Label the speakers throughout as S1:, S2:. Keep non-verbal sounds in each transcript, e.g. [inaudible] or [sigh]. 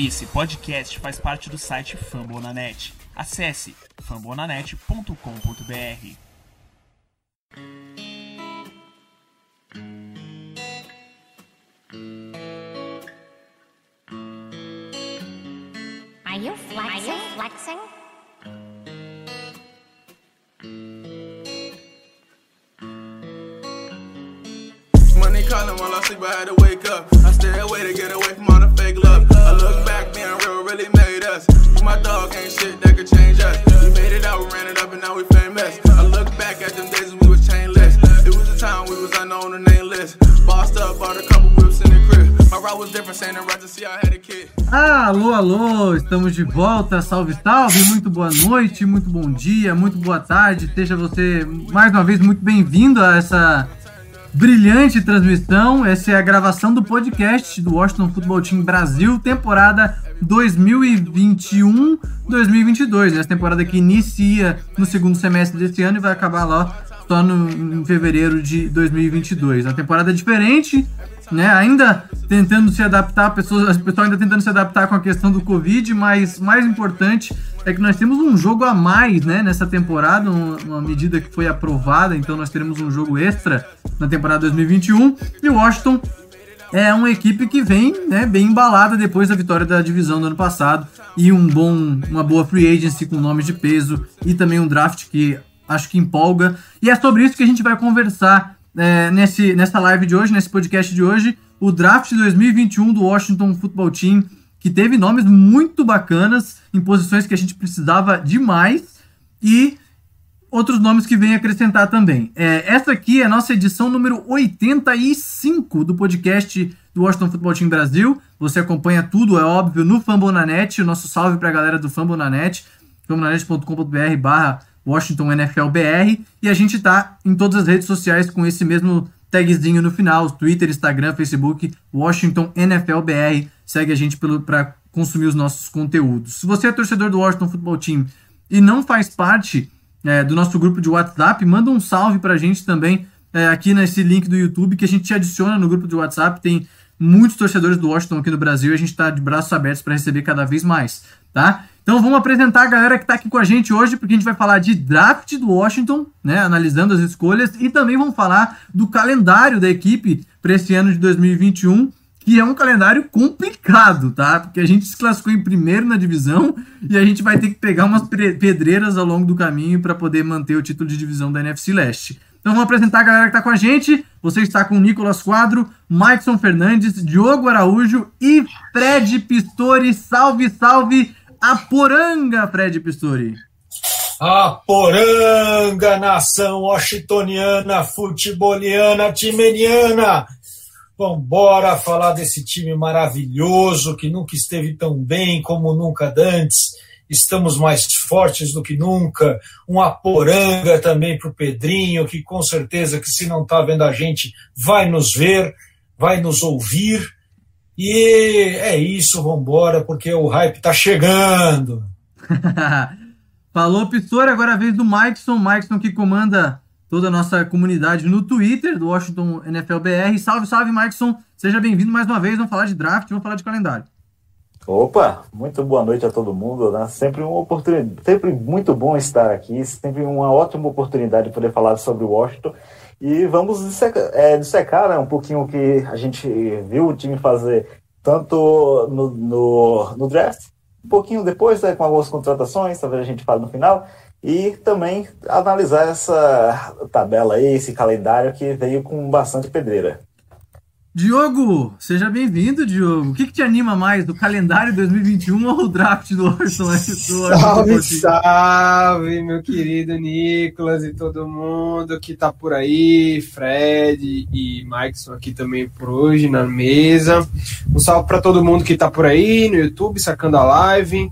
S1: Esse podcast faz parte do site Fambonanet. Acesse fambonanet.com.br.
S2: Are you flexing? flexing?
S3: Money calling while I sleep, I had to wake up. I stay away to get away from all the fake love. I look really made us. My dog, ain't shit that could change us. We made it out, ran it up, and now we famous. I look back at them days when we was chainless. It was the time we was unknown and nameless. Bossed up, bought a couple whips in the crib. A.
S4: Alô, alô, estamos de volta. Salve, salve, muito boa noite, muito bom dia, muito boa tarde. Seja você mais uma vez muito bem-vindo a essa brilhante transmissão. Essa é a gravação do podcast do Washington Football Team Brasil, temporada 2021-2022. Essa temporada que inicia no segundo semestre desse ano e vai acabar lá só no, em fevereiro de 2022. A temporada é diferente, né? Ainda tentando se adaptar, pessoas, as pessoas ainda tentando se adaptar com a questão do Covid, mas mais importante é que nós temos um jogo a mais, né, nessa temporada, uma, medida que foi aprovada, então nós teremos um jogo extra na temporada 2021 e o Washington é uma equipe que vem né, bem embalada depois da vitória da divisão do ano passado e um bom, uma boa free agency com nomes de peso e também um draft que acho que empolga. E é sobre isso que a gente vai conversar é, nesse, nessa live de hoje, nesse podcast de hoje, o draft 2021 do Washington Football Team, que teve nomes muito bacanas em posições que a gente precisava demais e outros nomes que vem acrescentar também. É, essa aqui é a nossa edição número 85 do podcast do Washington Football Team Brasil. Você acompanha tudo, é óbvio, no Fambonanet. O nosso salve para a galera do Fambonanet, fambonanet.com.br barra Washington NFL BR. E a gente tá em todas as redes sociais com esse mesmo tagzinho no final, Twitter, Instagram, Facebook, Washington NFL BR. Segue a gente para consumir os nossos conteúdos. Se você é torcedor do Washington Football Team e não faz parte é, do nosso grupo de WhatsApp, manda um salve pra gente também é, aqui nesse link do YouTube que a gente te adiciona no grupo de WhatsApp. Tem muitos torcedores do Washington aqui no Brasil e a gente está de braços abertos para receber cada vez mais, tá? Então vamos apresentar a galera que está aqui com a gente hoje, porque a gente vai falar de draft do Washington, né, analisando as escolhas, e também vamos falar do calendário da equipe para esse ano de 2021, que é um calendário complicado, tá? Porque a gente se classificou em primeiro na divisão e a gente vai ter que pegar umas pedreiras ao longo do caminho para poder manter o título de divisão da NFC Leste. Então vamos apresentar a galera que está com a gente. Você está com Nicolas Quadro, Maikson Fernandes, Diogo Araújo e Fred Pistori. Salve, salve! A Poranga, Fred Pistori.
S5: A Poranga, nação washingtoniana, futeboliana, timeniana. Vambora falar desse time maravilhoso que nunca esteve tão bem como nunca antes. Estamos mais fortes do que nunca. Uma poranga também para o Pedrinho, que com certeza que se não está vendo a gente, vai nos ver, vai nos ouvir. E é isso, vambora, porque o hype está chegando. [laughs]
S4: Falou, Pistor, agora é a vez do Mikeson. Mikeson que comanda toda a nossa comunidade no Twitter do Washington NFL BR. Salve, salve, Mikeson. Seja bem-vindo mais uma vez. Vamos falar de draft, vamos falar de calendário.
S6: Opa, muito boa noite a todo mundo. Né? Sempre uma oportunidade, sempre muito bom estar aqui, sempre uma ótima oportunidade de poder falar sobre o Washington. E vamos dissecar, é, dissecar né, um pouquinho o que a gente viu o time fazer tanto no, no, no draft, um pouquinho depois, né, com algumas contratações, talvez a gente fale no final, e também analisar essa tabela aí, esse calendário que veio com bastante pedreira.
S4: Diogo, seja bem-vindo, Diogo. O que, que, te anima mais, do calendário 2021 ou o draft do Orson?
S7: Salve, salve, meu querido Nicolas e todo mundo que tá por aí, Fred e Mikeson aqui também por hoje na mesa. Um salve para todo mundo que tá por aí no YouTube, sacando a live,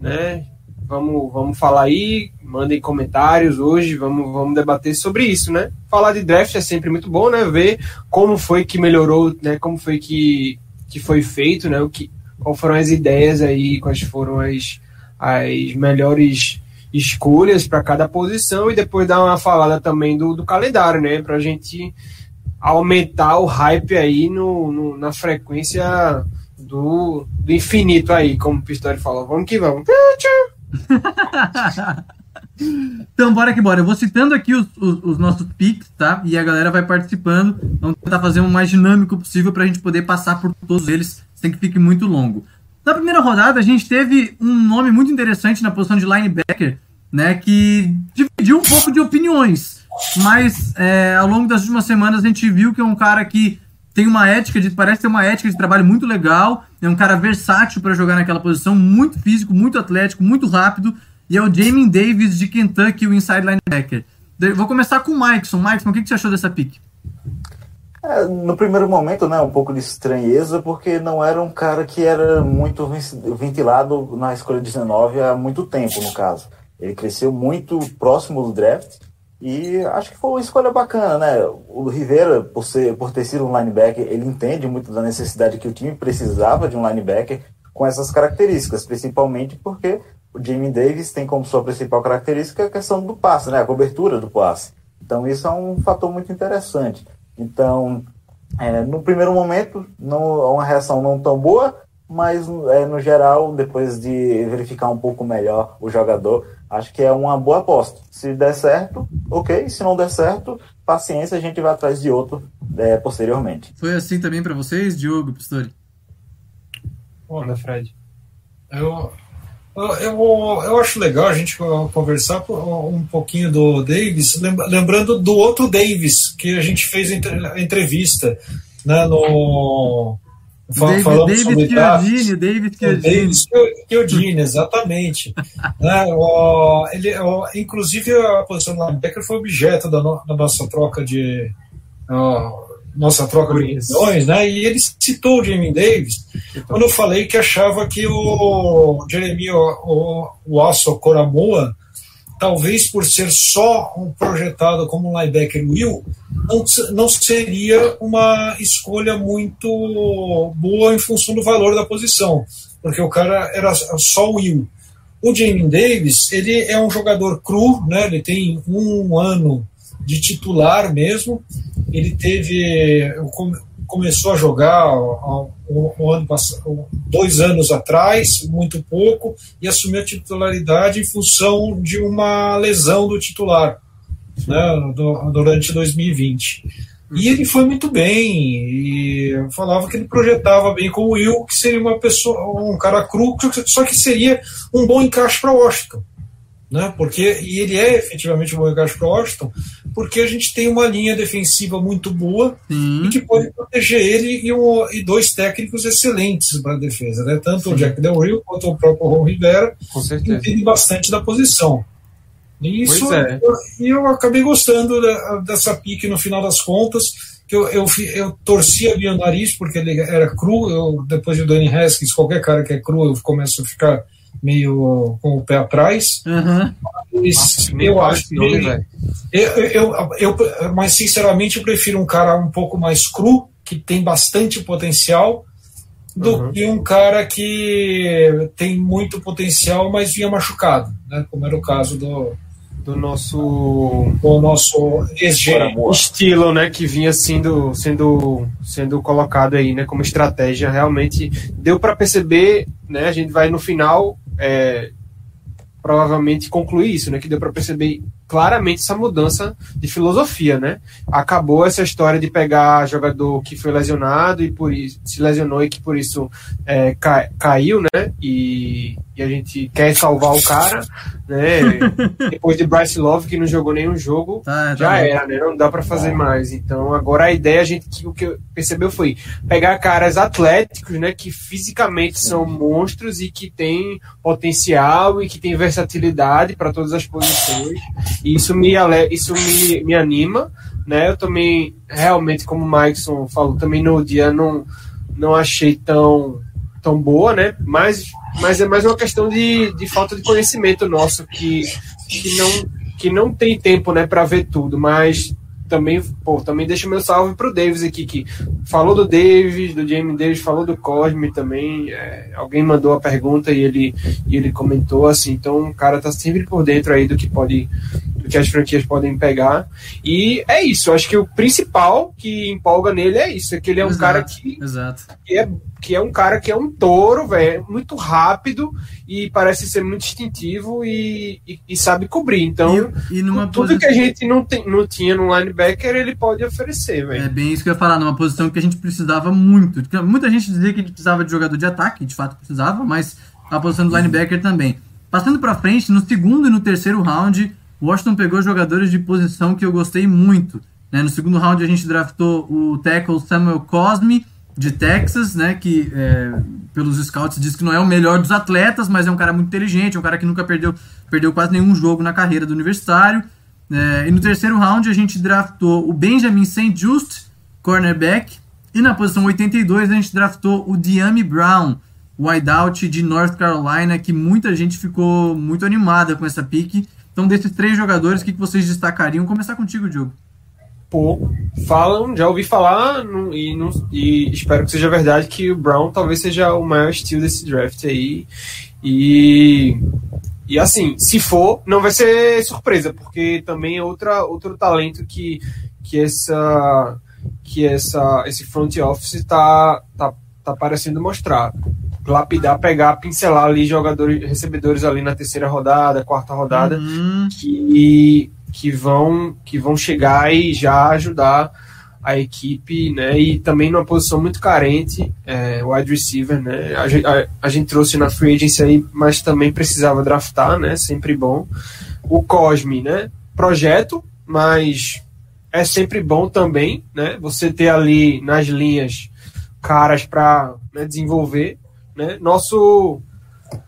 S7: né? Vamos, vamos falar aí, mandem comentários hoje, vamos, vamos debater sobre isso, né? Falar de draft é sempre muito bom, né? Ver como foi que melhorou, né? Como foi que, que foi feito, né? O que, qual foram as ideias aí, quais foram as, as melhores escolhas para cada posição e depois dar uma falada também do, do calendário, né? Para a gente aumentar o hype aí no, no, na frequência do, do infinito aí, como o Pistori falou. Vamos que vamos. [laughs]
S4: Então, bora que bora. Eu vou citando aqui os, os, os nossos picks, tá? E a galera vai participando. Vamos tentar fazer o mais dinâmico possível pra gente poder passar por todos eles sem que fique muito longo. Na primeira rodada, a gente teve um nome muito interessante na posição de linebacker, né? Que dividiu um pouco de opiniões. Mas é, ao longo das últimas semanas a gente viu que é um cara que tem uma ética de. Parece ter uma ética de trabalho muito legal. É um cara versátil para jogar naquela posição, muito físico, muito atlético, muito rápido. E é o Jamie Davis de Kentucky, o inside linebacker. Vou começar com o Mikeson. Mikeson, o que, que você achou dessa pick?
S6: É, no primeiro momento, né, um pouco de estranheza, porque não era um cara que era muito ventilado na escolha 19 há muito tempo, no caso. Ele cresceu muito próximo do draft e acho que foi uma escolha bacana, né? O Rivera, por, ser, por ter sido um linebacker, ele entende muito da necessidade que o time precisava de um linebacker com essas características, principalmente porque o Jamie Davis tem como sua principal característica a questão do passe, né? A cobertura do passe. Então isso é um fator muito interessante. Então, é, no primeiro momento, não, é uma reação não tão boa, mas é, no geral, depois de verificar um pouco melhor o jogador, acho que é uma boa aposta. Se der certo, ok. Se não der certo, paciência, a gente vai atrás de outro é, posteriormente.
S4: Foi assim também para vocês, Diogo Pistori?
S5: Olha, Fred, eu, eu, eu acho legal a gente conversar um pouquinho do Davis, lembrando do outro Davis que a gente fez a entrevista né, no
S4: David, Falamos David Chiodini, David Chiodini.
S5: Chiodini, exatamente. [laughs] né, ó, ele, ó, inclusive, a posição do linebacker foi objeto da, no, da nossa troca de ó, nossa troca de opiniões, né? E ele citou o Jamie Davis quando eu falei que achava que o Jeremy o, o Asso Coramoa talvez por ser só um projetado como um linebacker will, não, não seria uma escolha muito boa em função do valor da posição, porque o cara era só will. O Jamie Davis, ele é um jogador cru, né? ele tem um ano de titular mesmo, ele teve começou a jogar um, um ano dois anos atrás, muito pouco, e assumiu a titularidade em função de uma lesão do titular né, do, durante 2020. E ele foi muito bem, e falava que ele projetava bem como eu, que seria uma pessoa, um cara cru, só que seria um bom encaixe para Washington né? Porque e ele é efetivamente um encaixe para Washington, porque a gente tem uma linha defensiva muito boa Sim. e que pode proteger ele e, um, e dois técnicos excelentes para a defesa, né? Tanto Sim. o Jack Del Rio quanto o próprio Ron Rivera, que entende bastante da posição. E isso é. eu, eu acabei gostando dessa pique no final das contas. Que eu, eu, eu torcia o nariz porque ele era cru. Eu, depois de Danny Haskins, qualquer cara que é cru, eu começo a ficar meio com o pé atrás.
S4: Uhum.
S5: Mas Nossa, eu acho que. Nome, eu, eu, eu, mas, sinceramente, eu prefiro um cara um pouco mais cru, que tem bastante potencial, do uhum. que um cara que tem muito potencial, mas vinha machucado, né? como era o caso do,
S7: do nosso
S5: do nosso
S7: estilo, né, que vinha sendo sendo sendo colocado aí, né, como estratégia, realmente deu para perceber, né, a gente vai no final é, provavelmente concluir isso, né? Que deu para perceber claramente essa mudança de filosofia, né? Acabou essa história de pegar jogador que foi lesionado e por isso se lesionou e que por isso é, ca, caiu, né? E, e, a gente quer salvar o cara, né? [laughs] Depois de Bryce Love que não jogou nenhum jogo, já tá era, né? Não dá para fazer mais. Então agora a ideia a gente o que percebeu foi pegar caras atléticos, né? Que fisicamente são monstros e que têm potencial e que têm versatilidade para todas as posições e isso me, isso me, me anima, né? Eu também, realmente, como o Mikeson falou, também no dia não, não achei tão, tão boa, né? Mas, mas é mais uma questão de, de falta de conhecimento nosso, que, que, não, que não tem tempo, né, para ver tudo, mas também, pô, também deixa meu salve pro Davis aqui, que falou do Davis, do Jamie Davis, falou do Cosme também. É, alguém mandou a pergunta e ele, e ele comentou assim, então o cara tá sempre por dentro aí do que pode que as franquias podem pegar. E é isso, eu acho que o principal que empolga nele é isso, é que ele é um
S4: Exato,
S7: cara que, que é, que é um cara que é um touro, velho, muito rápido e parece ser muito instintivo e, e, e sabe cobrir. Então,
S4: E,
S7: tudo
S4: posição.
S7: que a gente não, tem, não tinha no linebacker, ele pode oferecer, velho.
S4: É bem isso que eu ia falar, numa posição que a gente precisava muito. Muita gente dizia que a gente precisava de jogador de ataque, de fato precisava, mas a posição do linebacker também. Passando pra frente, no segundo e no terceiro round, Washington pegou jogadores de posição que eu gostei muito. né? No segundo round a gente draftou o tackle Samuel Cosme, de Texas, né? Que é, pelos scouts diz que não é o melhor dos atletas, mas é um cara muito inteligente, um cara que nunca perdeu, perdeu quase nenhum jogo na carreira do universitário. É, e no terceiro round a gente draftou o Benjamin St. Just, cornerback. E na posição 82 a gente draftou o Diami Brown, wideout de North Carolina, que muita gente ficou muito animada com essa pick. Então, desses três jogadores, o que vocês destacariam? Começar contigo, Diogo.
S7: Pô, falam, já ouvi falar e, e espero que seja verdade que o Brown talvez seja o maior estilo desse draft aí. E, e assim, se for, não vai ser surpresa, porque também é outra, outro talento que, que essa que essa, esse front office tá, tá, tá parecendo mostrar. Lapidar, pegar, pincelar ali jogadores, recebedores ali na terceira rodada, quarta rodada
S4: Hum,
S7: que, que vão que vão chegar e já ajudar a equipe, né? E também numa posição muito carente, é, wide receiver, né? A, a, a gente trouxe na free agency aí, mas também precisava draftar, né? Sempre bom. O Cosme, né? Projeto, mas é sempre bom também, né? Você ter ali nas linhas caras para desenvolver, né? Nosso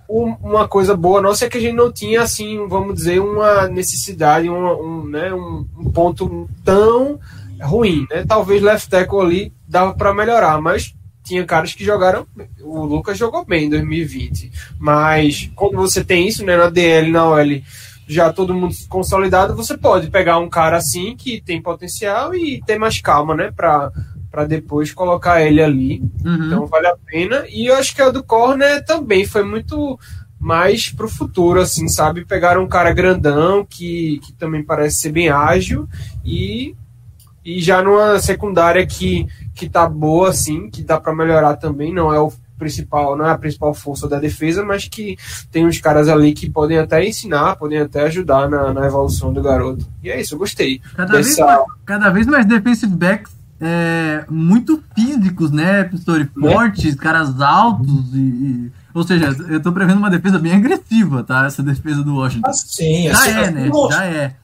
S7: um- uma coisa boa nossa é que a gente não tinha assim, vamos dizer, uma necessidade, um, um, né, um, um ponto tão ruim, né? Talvez left tackle ali dava para melhorar, mas tinha caras que jogaram, o Lucas jogou bem em 2020, mas quando você tem isso, né, na DL, na OL, já todo mundo consolidado, você pode pegar um cara assim que tem potencial e ter mais calma, né, para para depois colocar ele ali.
S4: uhum.
S7: Então vale a pena. E eu acho que a do Corner também foi muito mais pro futuro, assim, sabe? Pegaram um cara grandão que, que também parece ser bem ágil e, e já numa secundária que, que tá boa, assim, que dá para melhorar também. Não é o principal, não é a principal força da defesa, mas que tem uns caras ali que podem até ensinar, podem até ajudar na, na evolução do garoto. E é isso, eu gostei.
S4: Cada, vez
S7: dessa-
S4: mais, cada vez mais defensive backs é, muito físicos, né, Pistori? Fortes, caras altos e, e- Ou seja, eu tô prevendo uma defesa bem agressiva, tá? Essa defesa do Washington.
S5: Ah, sim,
S4: Já
S5: assim,
S4: é, né? Já é.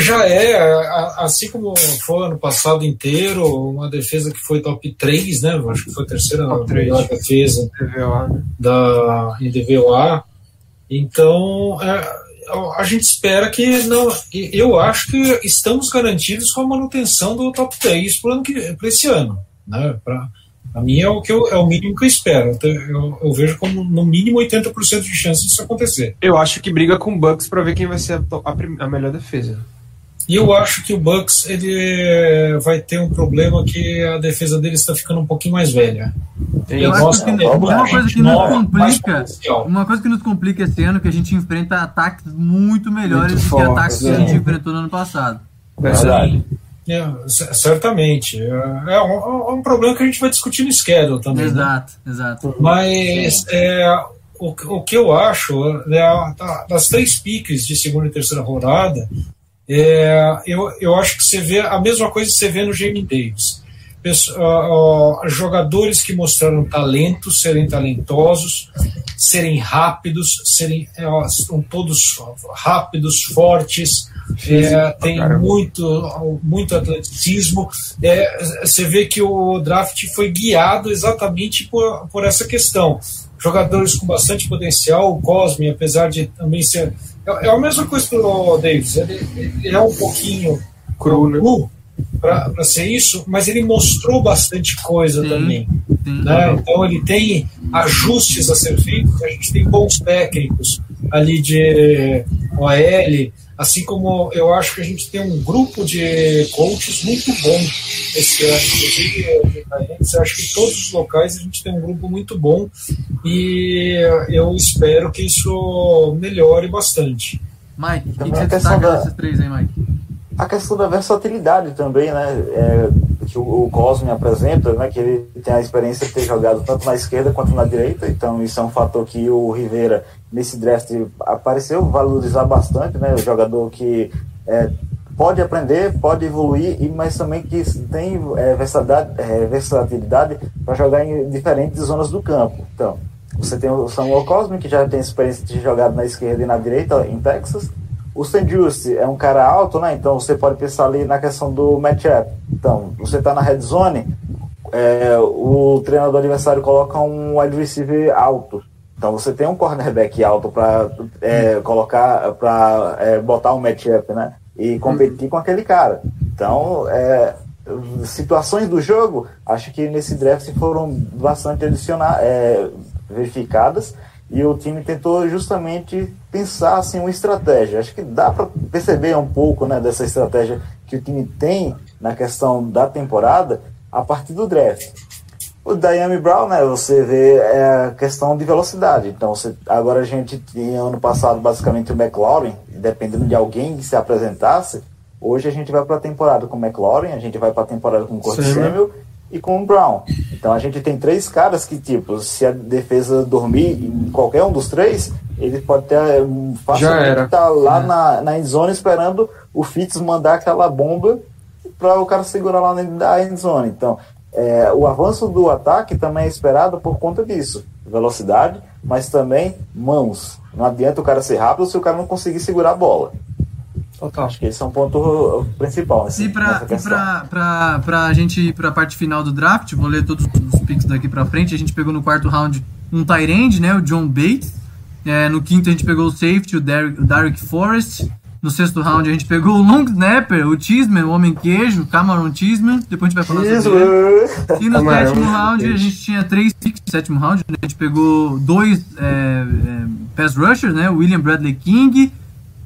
S5: Já é, assim como foi ano passado inteiro, uma defesa que foi top 3, né? Acho que foi a terceira
S7: Top três.
S5: melhor defesa
S7: TVA, né?
S5: da NDVOA. Então, é, a gente espera que não. Eu acho que estamos garantidos com a manutenção do top 3 para esse ano. Né? Para mim é o, que eu, é o mínimo que eu espero. Então, Eu, eu vejo como no mínimo 80% de chance disso acontecer.
S7: Eu acho que briga com o Bucks pra ver quem vai ser a, a a melhor defesa.
S5: E eu acho que o Bucks ele vai ter um problema que a defesa dele está ficando um pouquinho mais velha.
S7: Tem
S4: Eu
S5: Nossa,
S4: acho que
S6: é
S4: uma coisa que nos
S5: nova, mais
S4: complica. Uma coisa que nos complica esse ano é que a gente enfrenta ataques muito melhores
S7: Muito
S4: do que ataques que a
S7: é.
S4: gente enfrentou no ano passado.
S6: Verdade.
S5: É, certamente. É, é um, é um problema que a gente vai discutir no schedule também. né?
S4: Exato, exato.
S5: Mas é, o, o que eu acho, né, da- das três piques de segunda e terceira rodada, é, eu, eu acho que você vê a mesma coisa que você vê no Jamie Davis. Ah, jogadores que mostraram talento, serem talentosos, serem rápidos, serem ó, são todos rápidos, fortes, é, tem muito, muito atleticismo. É, você vê que o draft foi guiado exatamente por, por essa questão. Jogadores com bastante potencial, o Cosme, apesar de também ser. É, é a mesma coisa que o Davis, ele, ele é um pouquinho
S7: Cru, né?
S5: cru para ser isso, mas ele mostrou bastante coisa
S4: Sim.
S5: também.
S4: Sim.
S5: Né? Então ele tem ajustes a ser feitos, a gente tem bons técnicos ali de OL, assim como eu acho que a gente tem um grupo de coaches muito bom esse ano, inclusive eu acho que em todos os locais a gente tem um grupo muito bom e eu espero que isso melhore bastante.
S4: Mike, o que, você
S6: a questão
S4: destaca
S6: da-
S4: desses três aí, Mike?
S6: a questão da versatilidade também, né? É, que o, o Cosme apresenta, né? Que ele tem a experiência de ter jogado tanto na esquerda quanto na direita, então isso é um fator que o Rivera, nesse draft, apareceu valorizar bastante, né? O jogador que é, pode aprender, pode evoluir, e mas também que tem é, versatilidade, é, para jogar em diferentes zonas do campo. Então, você tem o Samuel Cosme, que já tem experiência de jogar na esquerda e na direita em Texas. O St. Just é um cara alto, né? Então você pode pensar ali na questão do matchup. Então, você está na red zone, é, o treinador adversário coloca um wide receiver alto. Então você tem um cornerback alto para colocar, para botar um matchup, né? E competir com aquele cara. Então, é, situações do jogo, acho que nesse draft foram bastante adicionar, é, verificadas e o time tentou justamente pensar assim uma estratégia. Acho que dá para perceber um pouco né, dessa estratégia que o time tem na questão da temporada a partir do draft. O Diami Brown, né, você vê é a questão de velocidade. Então, você, agora a gente tinha ano passado basicamente o McLaurin, dependendo de alguém que se apresentasse. Hoje a gente vai para a temporada com o McLaurin, a gente vai para a temporada com o Curtis
S7: né?
S6: Samuel e com o Brown. Então a gente tem três caras que, tipo, se a defesa dormir em qualquer um dos três, ele pode ter um, facilmente
S7: era.
S6: tá lá na, na endzone esperando o Fitz mandar aquela bomba para o cara segurar lá da endzone. Então, é, o avanço do ataque também é esperado por conta disso. Velocidade, mas também mãos. Não adianta o cara ser rápido se o cara não conseguir segurar a bola.
S7: Total.
S6: Acho que esse é um ponto principal
S4: E pra,
S6: nessa
S4: e pra, pra gente ir pra parte final do draft, vou ler todos os picks daqui pra frente. A gente pegou no quarto round um Tyrande, né? O John Bates. É, no quinto a gente pegou o safety, o Derek, o Derek Forrest. No sexto round a gente pegou o long snapper, o Cheeseman, o homem queijo, o Cameron Cheeseman. Depois a gente vai falar sobre ele.
S6: Isso.
S4: E no
S7: Camarão,
S4: sétimo round a gente tinha três picks no sétimo round. né? A gente pegou dois é, é, pass rushers, né? O William Bradley King,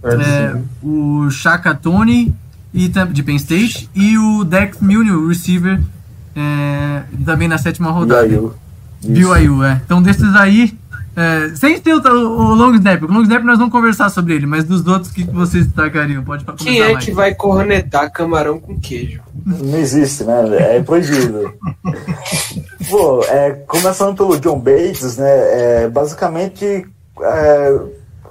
S4: é, o Shaka Tony e, de Penn State e o Dex Milne, o receiver, é, também na sétima rodada.
S6: BYU.
S4: BYU, é. Então desses aí, é, sem ter o, o Long Snap, o Long Snap nós vamos conversar sobre ele, mas dos outros, o que que vocês destacariam? Pode começar
S7: Quem é
S4: mais.
S7: que vai cornetar camarão com queijo?
S6: Não existe, né? É proibido. [laughs] Pô, é, começando pelo John Bates, né? É, basicamente, é,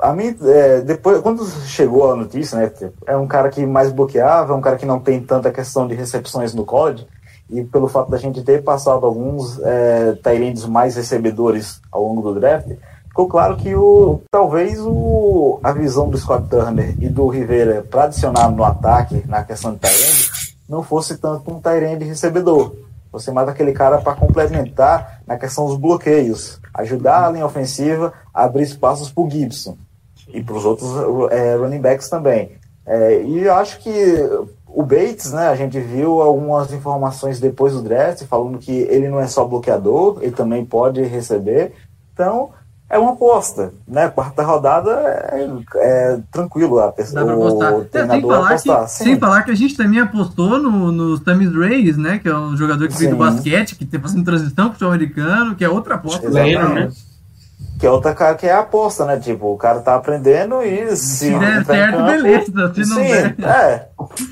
S6: a mim, é, depois, quando chegou a notícia, né? É um cara que mais bloqueava, é um cara que não tem tanta questão de recepções no college. E pelo fato da gente ter passado alguns é, mais recebedores ao longo do draft, ficou claro que o, talvez o, a visão do Scott Turner e do Rivera para adicionar no ataque, na questão de Tyrande, não fosse tanto um Tyrande recebedor. Você mata aquele cara para complementar na questão dos bloqueios, ajudar a linha ofensiva a abrir espaços para o Gibson e para os outros é, running backs também. É, e eu acho que o Bates, né, a gente viu algumas informações depois do draft falando que ele não é só bloqueador, ele também pode receber. Então, é uma aposta, né? Quarta rodada é, é tranquilo a pessoa,
S4: Dá pra
S6: o
S4: apostar. É, sem,
S6: treinador
S4: falar
S6: apostar.
S4: que,
S6: sim.
S4: sem falar que a gente também apostou no, no Tamis Reyes, né? Que é um jogador que veio do basquete, que tá fazendo transição pro futebol americano, que é outra aposta.
S6: Exatamente.
S7: Né?
S6: Que é outra cara que é a aposta, né? Tipo, o cara tá aprendendo e se,
S4: Se der certo,
S6: campo-
S4: beleza. Se não
S6: Sim,
S4: der.
S6: é.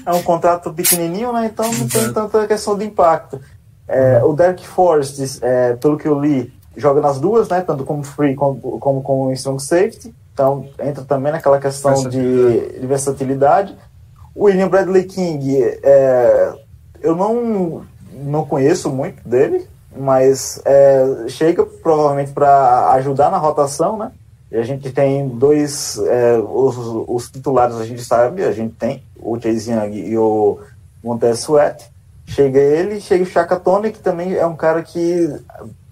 S6: É um contrato pequenininho, né? Então não tem tanta questão de impacto. É, o Derek Forrest, é, pelo que eu li, joga nas duas, né? Tanto como free como, como como strong safety. Então entra também naquela questão de, de versatilidade. O William Bradley King, é, eu não, não conheço muito dele, mas é, chega provavelmente para ajudar na rotação, né? E a gente tem dois, é, os, os titulares a gente sabe, a gente tem o Chase Young e o Montez Sweat. Chega ele, chega o Chaka Tony, que também é um cara que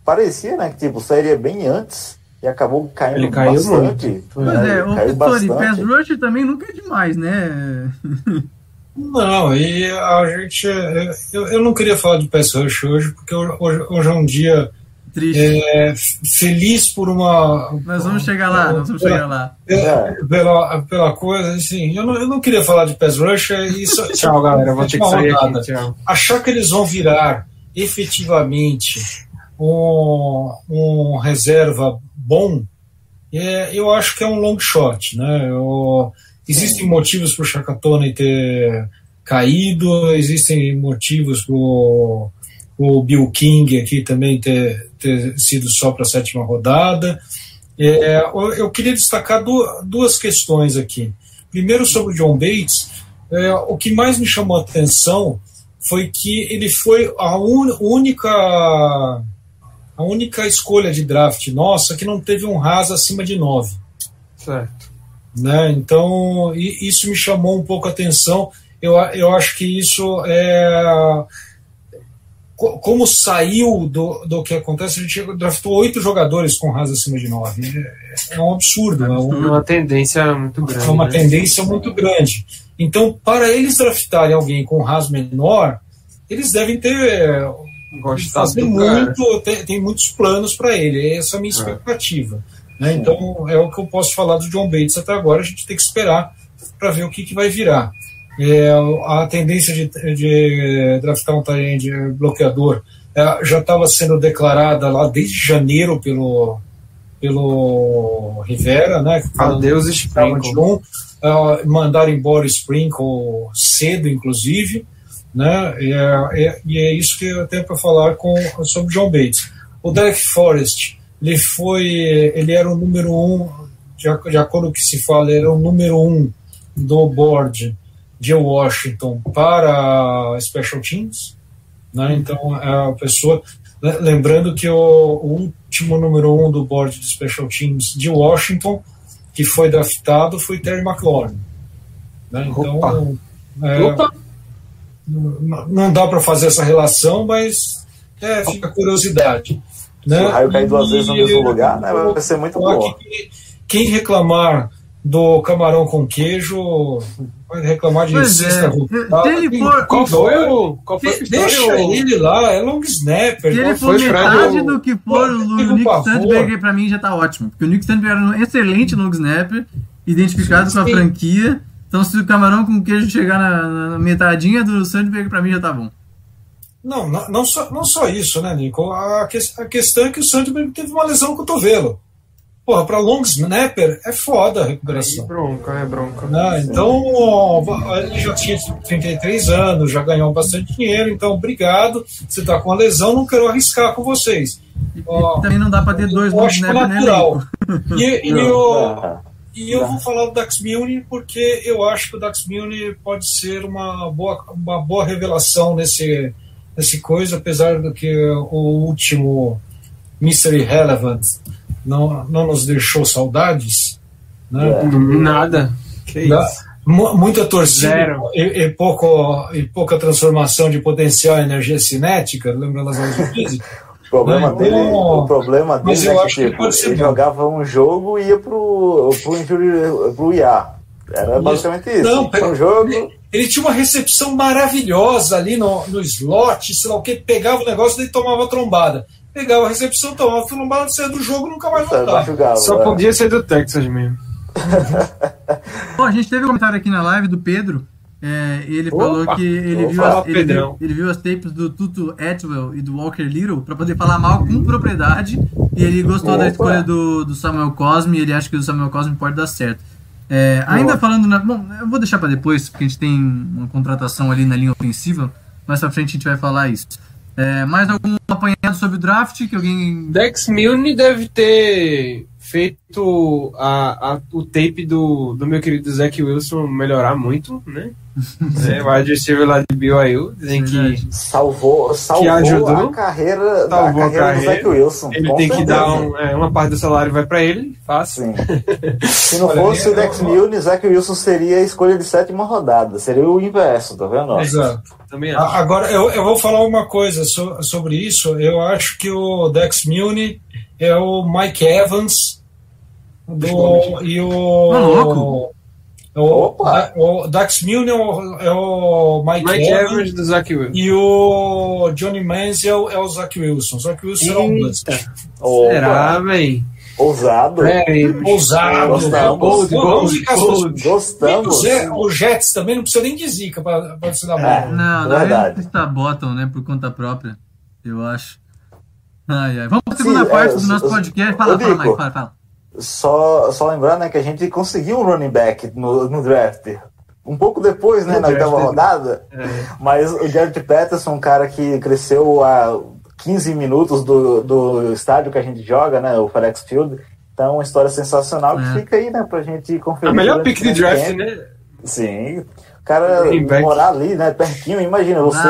S6: parecia, né, que tipo, sairia bem antes e acabou caindo
S7: Ele caiu
S6: bastante.
S7: muito.
S4: Pois
S6: né,
S4: é, o
S6: caiu bastante.
S4: Pass Rusher também nunca é demais, né? [laughs]
S5: Não, e a gente. Eu, eu não queria falar de pass rush hoje, porque hoje, hoje é um dia
S4: Triste.
S5: é, feliz por uma.
S4: Nós vamos chegar lá, nós vamos chegar lá.
S5: É, pela, pela coisa, assim, eu não, eu não queria falar de pass rush, é isso, [laughs]
S7: Tchau, galera. Vou ter que sair
S5: Rodada.
S7: aqui. Tchau.
S5: achar que eles vão virar efetivamente um, um reserva bom, é, eu acho que é um long shot, né? Eu- Existem motivos para o Chacatone ter caído, existem motivos para o Bill King aqui também ter, ter sido só para a sétima rodada. É, eu queria destacar duas questões aqui. Primeiro, sobre o John Bates, é, o que mais me chamou a atenção foi que ele foi a un, única a única escolha de draft nossa que não teve um RAS acima de 9.
S7: Certo.
S5: Né? Então, isso me chamou um pouco a atenção. Eu, eu acho que isso é. Como saiu do, do que acontece, a gente draftou oito jogadores com RAS acima de 9. É, é um absurdo. É, um,
S7: uma tendência muito grande.
S5: É uma
S7: né?
S5: tendência muito grande. Então, para eles draftarem alguém com RAS menor, eles devem ter
S7: Gostado
S5: fazer muito, tem, tem, muitos planos para ele. Essa é a minha expectativa. É. Né? Então, é o que eu posso falar do John Bates até agora. A gente tem que esperar para ver o que, que vai virar. É, a tendência de, de draftar um de bloqueador é, já estava sendo declarada lá desde janeiro pelo, pelo Rivera, né?
S7: Adeus Sprinkle.
S5: Um, uh, mandaram embora o Sprinkle cedo, inclusive né? E é, é, é isso que eu tenho para falar com, sobre John Bates. O Derek Forrest, ele foi, ele era o número um, de, de acordo com o que se fala, ele era o número um do board de Washington para Special Teams, né? Então a pessoa, lembrando que o, o último número um do board de Special Teams de Washington que foi draftado foi Terry McLaurin, né? Então
S7: Opa.
S5: É,
S7: Opa
S5: não dá para fazer essa relação, mas é, fica curiosidade. Né?
S6: Se o raio cair duas vezes no mesmo lugar, né, vai ser muito bom.
S5: Quem reclamar do camarão com queijo vai reclamar de
S4: Pois
S5: sexta
S4: é.
S5: rodada.
S4: Se ele
S5: Tem-
S4: for-
S7: Qual foi o. Qual foi o
S5: De- Deixa ele lá, é long snapper.
S4: Se ele for metade
S7: o-
S4: do que for o,
S5: Rodrigo
S4: Nick
S5: Pavor.
S4: Sandberg, pra mim já tá ótimo. Porque o Nick Sandberg era um excelente long snapper, identificado com a
S5: Sim.
S4: franquia. Então se o camarão com queijo chegar na, na metadinha do Sandberg, pra mim já tá bom.
S5: Não, não, não só, não só isso, né, Nico? A, que- a questão é que o Sandberg teve uma lesão no cotovelo. Porra, pra long snapper é foda a recuperação.
S7: bronca, é bronca.
S5: né? Então, ó, ele já tinha 33 anos, já ganhou bastante dinheiro, então obrigado. Você está com uma lesão, não quero arriscar com vocês. Ó,
S4: E também não dá pra ter dois long snapper elenco.
S5: E, e
S6: Não,
S5: eu, e eu vou falar do Dax Milne porque eu acho que o Dax Milne pode ser uma boa, uma boa revelação nesse, nesse coisa, apesar do que o último Mystery Relevant não, não nos deixou saudades. Né?
S6: É.
S7: Nada. Que isso.
S5: mu- Muita torcida
S7: Zero.
S5: e, e pouco, e pouca transformação de potencial em energia cinética, lembrando as aulas de física.
S6: O problema
S5: Não,
S6: dele, o problema dele
S5: eu
S6: é que,
S5: que
S6: tipo, ele
S5: bom.
S6: jogava um jogo e ia pro, pro, injury, pro IA. Era basicamente isso.
S5: Não,
S6: Tinha um jogo.
S5: Ele tinha uma recepção maravilhosa ali no, no slot, sei lá o que, pegava o negócio e tomava trombada. Pegava a recepção, tomava trombada, saia do jogo nunca mais voltava.
S7: Só
S6: é.
S7: podia ser do Texas mesmo.
S4: Bom, a gente teve um comentário aqui na live do Pedro. é, ele
S7: Opa!
S4: falou que ele
S6: Opa,
S4: viu, as, ele, viu, ele viu as tapes do Tutu Atwell e do Walker Little pra poder falar mal com propriedade. E ele gostou da escolha do, do Samuel Cosme e ele acha que o Samuel Cosme pode dar certo. É, ainda falando na. Bom, eu vou deixar pra depois, porque a gente tem uma contratação ali na linha ofensiva. Mais pra frente a gente vai falar isso. É, mais algum apanhado sobre o draft que alguém.
S7: Dex Milne deve ter feito a, a- o tape do, do meu querido Zach Wilson melhorar muito, né? [laughs] é, o receiver lá de BYU, dizem que.
S6: Salvou, salvou
S7: ajudou.
S6: a carreira,
S7: Salvou
S6: a
S7: a
S6: carreira do
S7: carreira.
S6: Zach Wilson.
S7: ele tem que dar um- é, uma parte do salário vai pra ele, fácil.
S6: Sim. [laughs] Se não
S5: Olha,
S6: fosse o Dex Milne, Zach Wilson seria a escolha de sétima rodada. Seria o inverso, tá vendo?
S5: Exato.
S7: Também acho.
S5: A- Agora, eu, eu vou falar uma coisa so- sobre isso. Eu acho que o Dex Milne é o Mike Evans do, e o.
S4: Tá louco?
S5: é o,
S6: Opa!
S5: o Dax Milne é o, é o Mike,
S7: Mike
S5: Evans,
S7: do Zach Wilson.
S5: e o Johnny Manziel é o Zach Wilson. Zach Wilson é um.
S7: Eita,
S6: Opa,
S7: será, véi?
S6: Ousado.
S7: Peraí,
S5: Ousado.
S6: Gostamos.
S5: Ficar
S7: Gold,
S6: Gostamos.
S5: O Jet- O Jets também não precisa nem de zica para se dar
S6: É.
S5: mal.
S4: Não,
S6: Verdade.
S4: na verdade está Bottom, né? Por conta própria, eu acho. Ai, ai. Vamos para a segunda
S6: Sim,
S4: parte
S6: é,
S4: do nosso
S6: os-
S4: podcast. Fala, fala. Mike, fala, fala.
S6: Só, só lembrar né, que a gente conseguiu um running back no, no draft. Um pouco depois, né,
S7: No
S6: na oitava
S7: né?
S6: rodada.
S7: É.
S6: Mas o Jared Patterson, um cara que cresceu a 15 minutos do, do estádio que a gente joga, né, o FedEx Field. Então, uma história sensacional
S4: É.
S6: que fica aí, né, pra gente conferir.
S7: A melhor pick de draft, né?
S6: Sim. O cara morar ali, né, pertinho, imagina você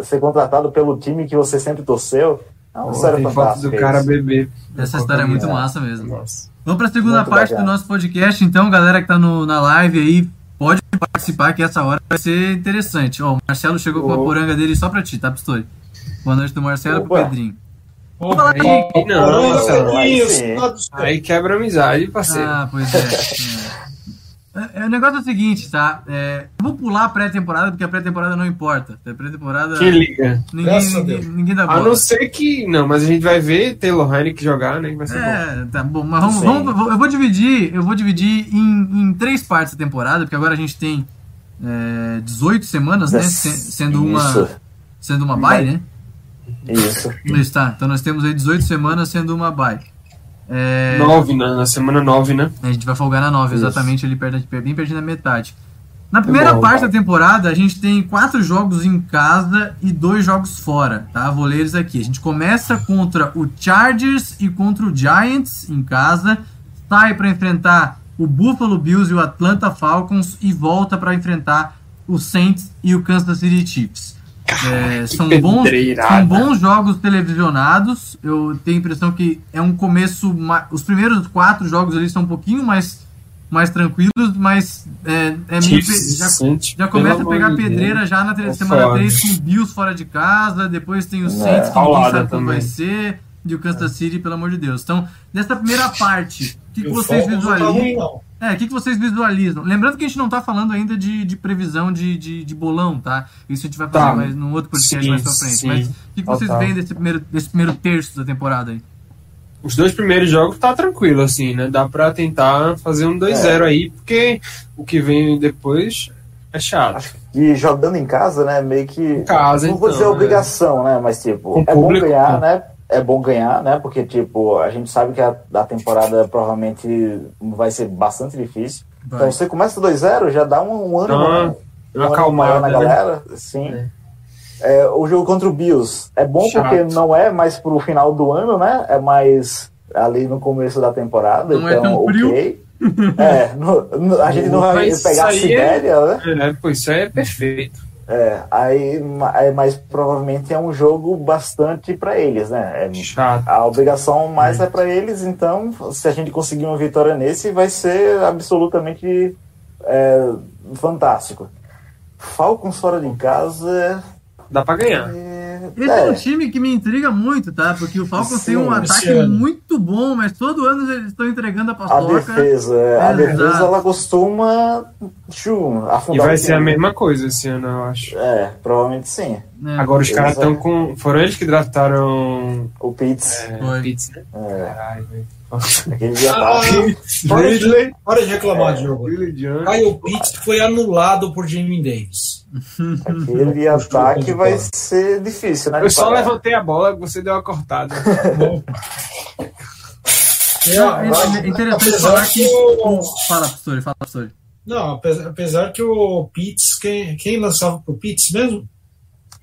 S4: Ah,
S6: ser contratado pelo time que você sempre torceu. É uma
S7: Pô,
S6: história
S7: foto
S6: fantástica.
S7: do cara bebê.
S4: Essa história é muito
S6: É.
S4: massa mesmo.
S7: Nossa.
S4: Vamos para a segunda
S6: Muito
S4: parte
S6: bacana.
S4: do nosso podcast, então, galera que tá no, na live aí, pode participar que essa hora vai ser interessante. Ó, o Marcelo chegou com a poranga dele só pra ti, tá, Pistori? Boa noite do Marcelo e pro
S6: Opa.
S4: Pedrinho.
S7: Porra, aí, não.
S6: Aí
S5: lá do céu.
S7: Aí quebra a amizade, parceiro.
S4: Ah, pois é. [laughs] É, é, o negócio é o seguinte, tá? É, eu vou pular a pré-temporada, porque a pré-temporada não importa. A pré-temporada.
S7: Quem liga?
S4: Ninguém,
S5: Graças a
S4: ninguém,
S5: Deus.
S4: ninguém dá
S7: A
S4: bola.
S7: não ser que. Não, mas a gente vai ver Taylor Heineken jogar, né? que Vai ser bom.
S4: É, tá bom, mas vamos, vamos- eu vou dividir, eu vou dividir em, em três partes da temporada, porque agora a gente tem é, 18 semanas, né? se- Sendo uma,
S6: Isso.
S4: sendo uma bye, né?
S6: Isso.
S4: Isso, tá. Então nós temos aí 18 semanas sendo uma bye. É,
S7: Nove, na, na semana nove, né?
S4: a gente vai folgar na 9,
S6: Isso.
S4: exatamente, ali perto, bem pertinho da metade. Na primeira
S6: bom,
S4: parte
S6: tá.
S4: da temporada, a gente tem quatro jogos em casa e dois jogos fora, tá? Vou ler eles aqui. A gente começa contra o Chargers e contra o Giants em casa, sai para enfrentar o Buffalo Bills e o Atlanta Falcons e volta para enfrentar o Saints e o Kansas City Chiefs. É, são, bons, são bons jogos televisionados. Eu tenho a impressão que é um começo. Os primeiros quatro jogos ali são um pouquinho mais, mais tranquilos, mas é, é meio. Já, já começa a pegar pedreira já na
S7: É
S4: semana
S7: foda.
S4: 3 com o Bills fora de casa, depois tem o
S6: É,
S4: Saints que ninguém sabe como vai ser, e o Kansas City, pelo amor de Deus. Então, dessa primeira parte, o que, que vocês
S5: tá
S4: visualizam? É, o que, que vocês visualizam? Lembrando que a gente não tá falando ainda de, de previsão de, de, de bolão, tá? Isso a gente vai fazer
S7: Tá.
S4: mais num outro podcast
S7: Sim,
S4: mais pra frente.
S7: sim.
S4: Mas o que, que vocês
S7: Total.
S4: veem desse primeiro, desse primeiro terço da temporada aí?
S7: Os dois primeiros jogos tá tranquilo, assim, né? Dá pra tentar fazer um 2-0 aí, porque o que vem depois é chato.
S6: E jogando em casa, né, meio que.
S7: Em casa,
S6: não vou
S7: então,
S6: dizer
S7: é.
S6: obrigação, né? Mas, tipo,
S7: Com
S6: é bom
S7: público,
S6: ganhar,
S7: é.
S6: né? É bom ganhar, né? Porque, tipo, a gente sabe que a, a temporada provavelmente vai ser bastante difícil.
S4: Vai.
S6: Então, você começa 2-0, já dá um, um ano,
S7: Dá uma-
S6: um ano maior na
S7: né?
S6: galera. Sim. É, o jogo contra o Bills é bom
S7: Chato.
S6: porque não é mais pro final do ano, né? É mais ali no começo da temporada.
S4: Não é
S6: então,
S4: tão frio.
S6: ok. é, no- no- a gente não vai pegar a
S7: é-
S6: Sibéria, né?
S7: É, pô, isso aí é perfeito.
S6: É, aí, é, mas provavelmente é um jogo bastante para eles, né? É,
S7: Chato.
S6: a obrigação mais é para eles, então se a gente conseguir uma vitória nesse, vai ser absolutamente é, fantástico. Falcons fora de casa.
S7: Dá pra ganhar.
S6: É,
S4: Esse é.
S6: é,
S4: um time que me intriga muito, tá? Porque o Falcons tem um ataque muito bom, mas todo ano eles estão entregando a
S6: a
S4: paçoca.
S6: defesa, a
S4: Exato.
S6: defesa ela costuma
S7: E
S6: afundar
S7: vai
S6: o
S7: ser a mesma coisa esse ano, eu acho.
S6: É, provavelmente sim.
S4: né?
S7: Agora os caras estão com. Foram eles que draftaram.
S6: O Pitts,
S7: É. Pitts, né?
S6: é,
S7: Caralho, velho.
S6: Aquele dia
S5: Ah, para, de, para de reclamar,
S6: É.
S5: Diogo. Kyle Pitts foi anulado por Jamie Davis.
S6: aquele ataque vai ser difícil, né?
S7: Eu só
S6: parar.
S7: levantei a bola você deu uma cortada. [laughs]
S5: É,
S4: É, é interessante
S5: apesar
S4: falar que.
S5: o-
S4: Fala, professor, fala, professor.
S5: Não, apesar, apesar que o Pitts, quem, quem lançava pro Pitts mesmo?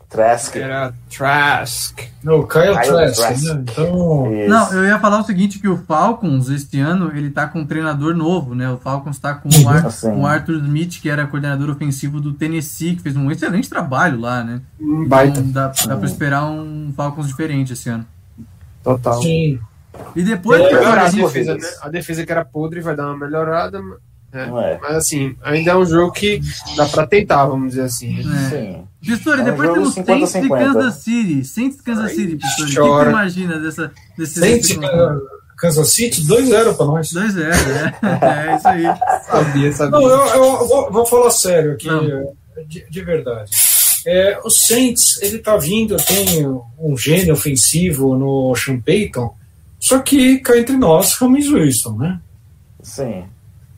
S6: Trask.
S7: Era Trask.
S5: Não, o Kyle
S6: Kyle
S5: Trask,
S6: Trask.
S5: né? Então,
S6: Isso.
S4: Não, eu ia falar o seguinte, que o Falcons, este ano, ele tá com um treinador novo, né? O Falcons tá com o, Ar [laughs]
S6: Assim.
S4: com o Arthur Smith, que era coordenador ofensivo do Tennessee, que fez um excelente trabalho lá, né?
S7: Um baita.
S4: Então dá, dá pra esperar um Falcons diferente esse ano.
S7: Total.
S5: sim.
S4: E depois,
S5: É,
S4: cara,
S7: a
S6: As
S7: defesa, né? a defesa que era podre vai dar uma melhorada. né?
S6: Não é.
S7: Mas assim, ainda é um jogo que dá pra tentar, vamos dizer assim.
S4: é. Pistori,
S6: É um
S4: depois temos
S6: 50
S4: Saints e
S6: 50.
S4: Kansas City. Saints e Kansas City, Pistori. O que tu imagina dessa, desse
S5: Saints, uh, Kansas City, 2-0 pra nós.
S4: 2-0, é. [laughs] É isso aí.
S7: Sabia, sabia.
S5: Não, eu, eu vou, vou falar sério aqui,
S4: Não.
S5: de, de verdade. É, o Saints, ele tá vindo, tem um gênio ofensivo no Sean Payton, só que cá entre nós, James Winston, né?
S6: Sim.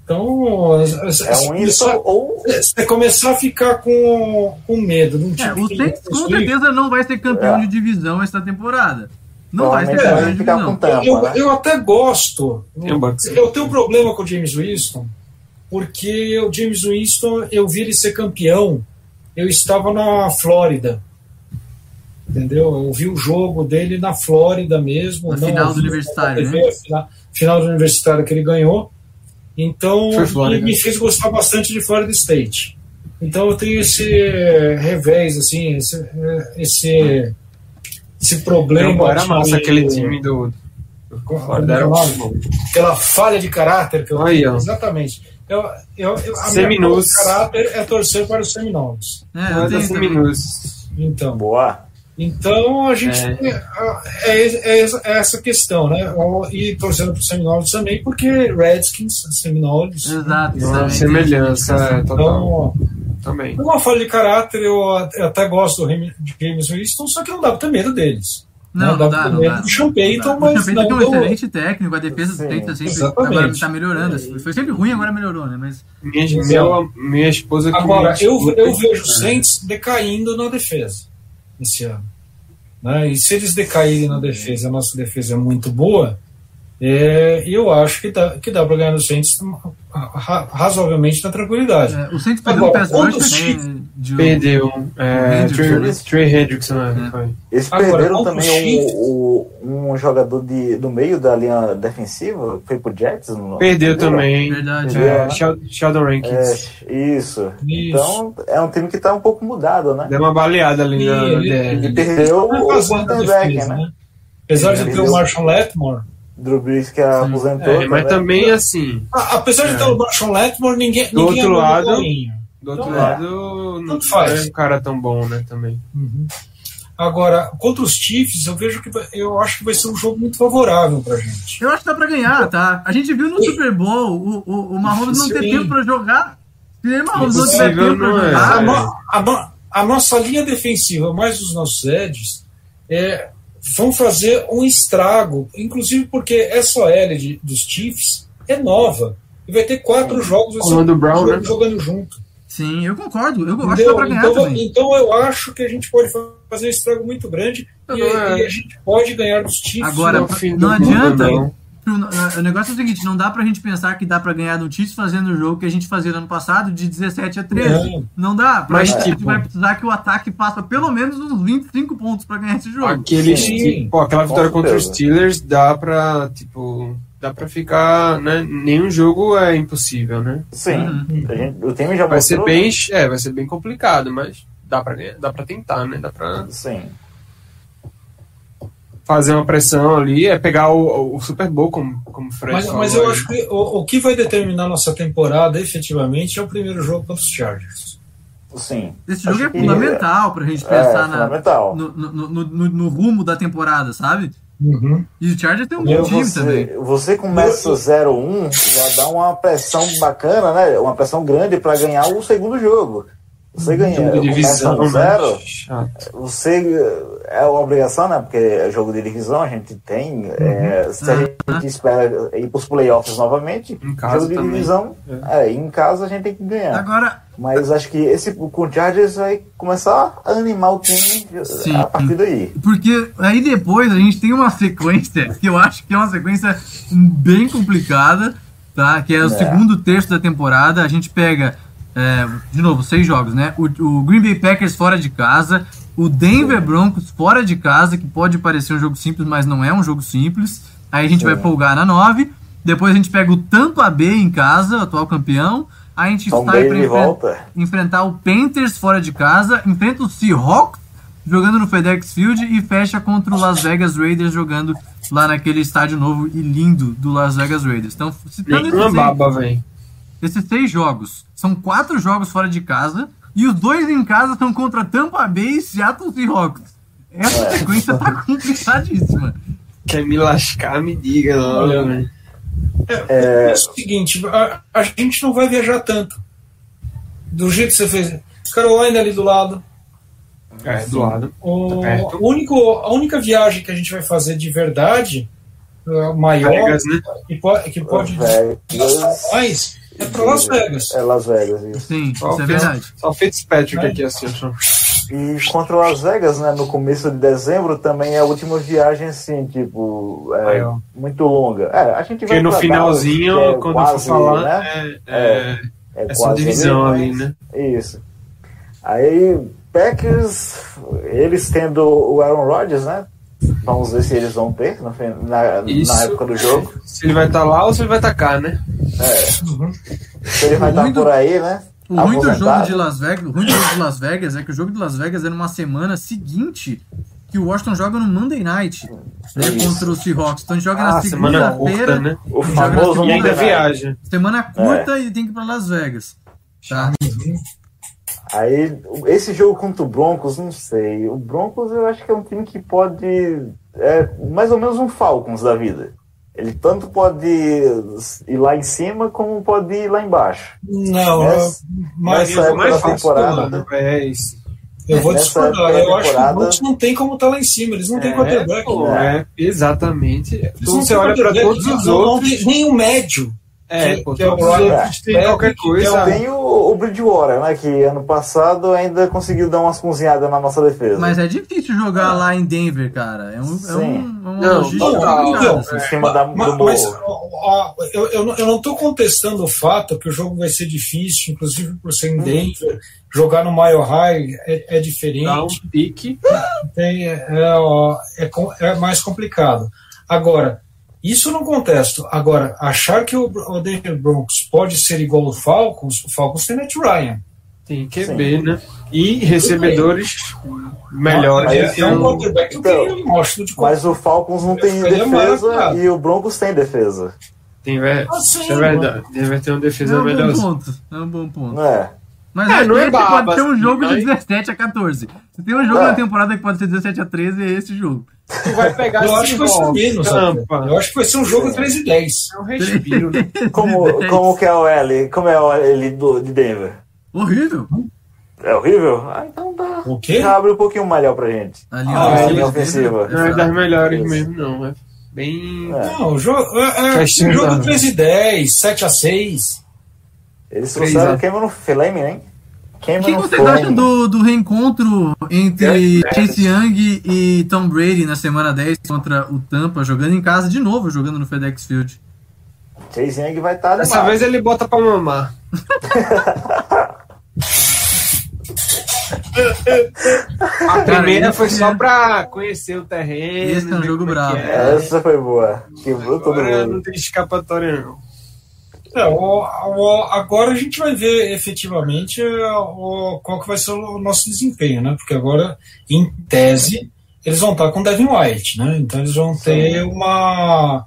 S5: Então,
S6: É um isso
S5: começar-
S6: ou.
S5: se começar a ficar com, com medo de um
S4: É, o
S5: tem
S4: com certeza não vai ser campeão
S6: É.
S4: de divisão essa temporada. Não vai ser grande
S6: ficar
S4: divisão.
S6: tampa,
S5: Eu,
S6: né?
S5: eu até gosto.
S7: O Bucks.
S5: Eu tenho um problema com o James Winston, porque o James Winston, eu vi ele ser campeão, eu estava na Flórida. Entendeu? Eu vi o jogo dele na Flórida mesmo.
S4: Na
S5: não
S4: final do Universitário,
S5: na TV,
S4: né?
S5: final, final do Universitário que ele ganhou. Então, me fez gostar bastante de Florida State. Então, eu tenho esse revés, assim, esse, esse, esse problema.
S7: Era massa
S5: de-
S7: aquele time do. do Florida, era muito bom.
S5: aquela falha de caráter que eu
S7: Aí,
S5: tenho.
S7: ó.
S5: Exatamente. Eu, eu, eu, a
S7: Seminoles.
S5: minha falha de caráter é torcer para os Seminoles.
S4: É, eu
S7: Mas
S4: tenho
S7: assim. Minus.
S5: Então,
S6: Boa.
S5: Então a gente
S7: É.
S5: é, é, é essa questão, né? E torcendo para os Seminoles também, porque Redskins, Seminoles.
S4: Exato.
S7: Uma
S4: também tem-
S7: semelhança, é, total.
S5: Então,
S7: Também.
S5: uma falha de caráter, eu até- gosto do de James Winston, só que não dá para ter medo deles.
S4: Não,
S5: né?
S4: não dá,
S5: ter
S4: não
S5: medo
S4: dá.
S5: do Sean Payton,
S4: O
S5: mas
S4: Champagne
S5: não
S4: tem um
S5: do-
S4: excelente técnico, a defesa
S6: Sim,
S4: tenta sempre.
S5: exatamente.
S4: Agora tá melhorando. Foi sempre ruim, agora melhorou, né? Mas
S7: Minha, meu, minha esposa que
S5: Agora, eu, eu vejo o Saints decaindo na defesa esse ano. Né? E se eles decaírem na defesa, a nossa defesa é muito boa, é, eu acho que dá, que dá para ganhar no Saints ra- razoavelmente na tranquilidade.
S4: é, o Saints perdeu um
S5: Agora,
S4: pass
S5: quando
S4: rush também. Né, de-
S7: Perdeu. É,
S4: Hendrickson, né?
S7: Trey, Hendrickson, né?
S4: É.
S7: Foi.
S6: Eles
S5: Agora,
S6: perderam
S5: contra
S6: também um, o- um jogador de, do meio da linha defensiva, foi pro Jets? Não,
S7: Perdeu também.
S4: Verdade.
S7: É,
S6: né?
S7: Shel- Sheldon Rankins.
S6: É, isso.
S5: Isso.
S6: Então, é um time que tá um pouco mudado, né?
S7: Deu uma baleada ali na,
S5: E
S7: na
S5: ele-
S7: DL.
S6: E perdeu
S5: é
S6: o quarterback, né?
S5: né? Apesar de ter o Marshall Letmore,
S6: Drew Brees que aposentou.
S7: É, mas
S6: né?
S7: também assim,
S5: a- apesar de ter o Marshall Letmore, ninguém,
S7: Do
S5: ninguém
S7: outro
S5: andou no
S7: lado-
S5: bolinho.
S7: Do outro
S5: Então, é.
S7: lado, não
S5: Tanto faz.
S7: é um cara tão bom, né? Também.
S5: Uhum. Agora, contra os Chiefs, eu vejo que eu acho que vai ser um jogo muito favorável pra gente.
S4: Eu acho que dá pra ganhar, tá? A gente viu no Super Bowl o, o, o Mahomes não ter tempo pra jogar. Se o Mahomes não tiver tempo pra
S7: não é.
S5: A,
S4: jogar.
S5: no- a no- a nossa linha defensiva, mais os nossos edges, é, vão fazer um estrago, inclusive porque essa OL de, dos Chiefs é nova. E vai ter quatro jogos
S7: Comando Brown,
S5: jogando,
S7: né?
S5: jogando junto.
S4: Sim, eu concordo. Eu acho que dá pra ganhar
S5: Então,
S4: também.
S5: então eu acho que a gente pode fazer um estrago muito grande e,
S7: é.
S5: e a gente pode ganhar dos Chiefs.
S4: Agora,
S7: no fim
S4: não
S7: mundo,
S4: adianta.
S7: não.
S4: O negócio é o seguinte, não dá pra gente pensar que dá pra ganhar do Chiefs fazendo o jogo que a gente fazia no ano passado de 17 a 13.
S5: Não.
S4: Não dá. Pra
S7: Mas,
S4: gente, a gente
S7: tipo-
S4: vai precisar que o ataque faça pelo menos uns 25 pontos pra ganhar esse jogo.
S7: Aquele, pô, aquela vitória contra os. Steelers dá pra, tipo, dá pra ficar, né? Nenhum jogo é impossível, né?
S6: Sim.
S4: Uhum.
S6: A gente- o time já
S7: Vai ser
S6: mostrou,
S7: bem, é, vai ser bem complicado, mas dá pra ganhar, dá pra tentar, né? Dá pra
S6: né? Sim.
S7: fazer uma pressão ali, é pegar o, o Super Bowl, como, como Fred
S5: Mas, mas eu
S7: aí.
S5: acho que o, o que vai determinar nossa temporada efetivamente é o primeiro jogo contra os Chargers.
S6: Sim.
S4: Esse jogo
S6: Acho
S4: é
S6: que-
S4: fundamental pra gente
S6: É,
S4: pensar na,
S6: fundamental.
S4: no, no, no, no- no rumo da temporada, sabe?
S5: Uhum.
S4: E o Chargers tem um bom time também.
S6: você, você começa 0-1, já dá uma pressão bacana, né? Uma pressão grande para ganhar o segundo jogo. Você ganha,
S7: Jogo de divisão, né?
S6: zero,
S7: Chato.
S6: você é uma obrigação, né? Porque é jogo de divisão, a gente tem. é, se a gente espera ir para os playoffs novamente,
S7: Em casa
S6: jogo de
S7: também.
S6: divisão, é, em casa a gente tem que ganhar.
S4: Agora,
S6: Mas acho que esse com o Chargers vai começar a animar o time
S4: Sim.
S6: a partir daí.
S4: porque aí depois a gente tem uma sequência que eu acho que é uma sequência bem complicada, tá? Que é o
S6: É.
S4: segundo terço da temporada. A gente pega, é, de novo, seis jogos, né? O, o Green Bay Packers fora de casa, o Denver Broncos fora de casa, que pode parecer um jogo simples, mas não é um jogo simples. Aí a gente vai folgar na nove. Depois a gente pega o Tampa Bay em casa, atual campeão. Aí a gente
S6: Tom
S4: sai enfren-
S6: volta.
S4: enfrentar o Panthers fora de casa, enfrenta o Seahawks jogando no FedEx Field e fecha contra o Las Vegas Raiders jogando lá naquele estádio novo e lindo do Las Vegas Raiders. Então, citando esses seis, esses seis jogos, são quatro jogos fora de casa e os dois em casa são contra Tampa Bay e Seattle Seahawks. Essa
S6: É.
S4: sequência tá [laughs] complicadíssima.
S7: Quer me lascar, me diga logo,
S5: Olha,
S7: velho.
S5: É, o seguinte, a, a gente não vai viajar tanto. Do jeito que você fez. Carolina ali do lado.
S7: É, do lado.
S5: O,
S7: Tá
S5: único, a única viagem que a gente vai fazer de verdade, uh, maior,
S7: Vegas, né?
S5: que, po- que pode
S6: Vegas.
S5: mais, é para Las Vegas.
S6: É Las Vegas, isso.
S4: Sim,
S7: Só
S4: isso é verdade.
S7: Só o Fitzpatrick
S5: Né?
S7: aqui, assim, ó.
S6: E contra Las Vegas, né, no começo de dezembro, também é a última viagem, assim, tipo, é,
S7: É,
S6: muito longa. É, a gente vai
S7: Porque no
S6: pra
S7: finalzinho,
S6: Dallas, é
S7: quando
S6: quase,
S7: for falar,
S6: né,
S7: é, é,
S6: é
S7: essa
S6: quase
S7: divisão ali, né?
S6: Isso. Aí, Packers, eles tendo o Aaron Rodgers, né? Vamos ver se eles vão ter na,
S7: Isso.
S6: na época do jogo.
S7: Se ele vai estar lá ou se ele vai estar cá, né?
S6: Se ele vai estar
S4: Muito-
S6: por aí, né?
S4: O ruim do jogo de Las Vegas, o ruim do jogo de Las Vegas é que o jogo de Las Vegas é numa semana seguinte que o Washington joga no Monday Night né, contra os Seahawks. Então a gente joga
S7: Ah,
S4: na
S7: semana curta,
S4: segunda-feira,
S7: né?
S6: O
S4: na
S6: famoso
S7: E ainda viaja.
S4: semana curta e tem que ir pra Las Vegas. Tá?
S6: Aí, esse jogo contra o Broncos, não sei. O Broncos eu acho que é um time que pode. É mais ou menos um Falcons da vida. Ele tanto pode ir lá em cima como pode ir lá embaixo.
S5: Não,
S6: Nessa-
S5: mas
S6: nessa época
S7: mais
S6: da
S7: fácil
S6: temporada,
S7: né? É isso.
S5: eu vou discordar.
S6: época da
S5: Eu acho que o
S6: temporada-
S5: Broncos não tem como estar lá em cima. Eles não têm
S7: É,
S5: quarterback.
S7: pô,
S5: né?
S7: é, exatamente.
S5: Eles
S7: Então
S5: não
S7: você olha pra
S5: quarterback,
S7: todos os
S5: não- não
S7: outros.
S5: tem nem o médio.
S7: É,
S5: que- que é o
S7: outros tem qualquer
S5: que é
S7: coisa.
S6: Tem o, o Bridgewater, né? Que ano passado ainda conseguiu dar umas cozinhadas na nossa defesa.
S4: Mas é difícil jogar lá em Denver, cara. É, um, é,
S6: Sim.
S4: um, é
S7: Não,
S5: não, não,
S6: cima da, do
S5: Mas, ó, eu, eu, não- eu não estou contestando o fato que o jogo vai ser difícil, inclusive por ser em Denver. Jogar no Mile High é, é diferente.
S7: Dá um pique.
S5: tem, é, ó, é, é mais complicado. Agora, isso eu não contesto. Agora, achar que o, o Denver Broncos pode ser igual ao Falcons, o Falcons tem Matt Ryan.
S7: Tem QB, né? E recebedores melhores.
S6: Mas
S5: é, é um
S7: Então,
S5: quarterback que
S6: então,
S5: eu gosto de
S6: Mas o Falcons não tem
S5: é
S6: defesa e o Broncos tem defesa.
S7: tem,
S5: Ah, sim,
S7: isso é verdade. Deve ter uma
S4: É
S7: defesa
S4: um
S7: melhor.
S4: bom ponto. É um bom ponto.
S6: É?
S4: Mas
S7: É,
S4: é,
S7: não é baba,
S4: pode ser um
S7: assim,
S4: jogo de
S7: mas-
S4: 17 a 14. Se tem um jogo
S6: É.
S4: na temporada que pode ser 17 a 13, é esse jogo.
S7: Tu vai pegar
S5: Eu acho que vai ser menos. Eu acho que vai ser um jogo 3 e 10.
S7: É um respiro, né? [laughs]
S6: Como, como que é o L? Como é o L do, de Denver?
S4: Horrível.
S6: É horrível? Ah, então dá.
S5: O quê?
S6: Já abre um pouquinho melhor pra gente.
S4: A
S5: Ah,
S4: linha
S5: é,
S4: ofensiva.
S7: Não é das melhores
S6: Isso.
S7: mesmo, não. É bem.
S6: É.
S5: Não, o jogo, é, é, jogo
S7: da-
S5: 3 e 10, 7 a 6.
S6: Eles trouxeram o Cameron Flame, hein?
S4: O
S6: Cameron
S4: que vocês
S6: Flame.
S4: acham do, do reencontro entre Chase Young e Tom Brady na semana 10 contra o Tampa, jogando em casa de novo, jogando no FedEx Field?
S6: Chase Young vai estar
S7: Dessa vez ele bota pra mamar. [laughs] A primeira foi só
S4: é-
S7: pra conhecer o terreno.
S4: Esse é um jogo
S7: como
S4: bravo.
S7: é.
S6: Essa foi boa. Quebrou todo
S7: Agora não
S6: mundo.
S7: tem escapatória, não.
S5: É, o- o- agora a gente vai ver efetivamente é, o- qual que vai ser o nosso desempenho, né? Porque agora, em tese, eles vão estar com Devin White, né? Então eles vão ter uma.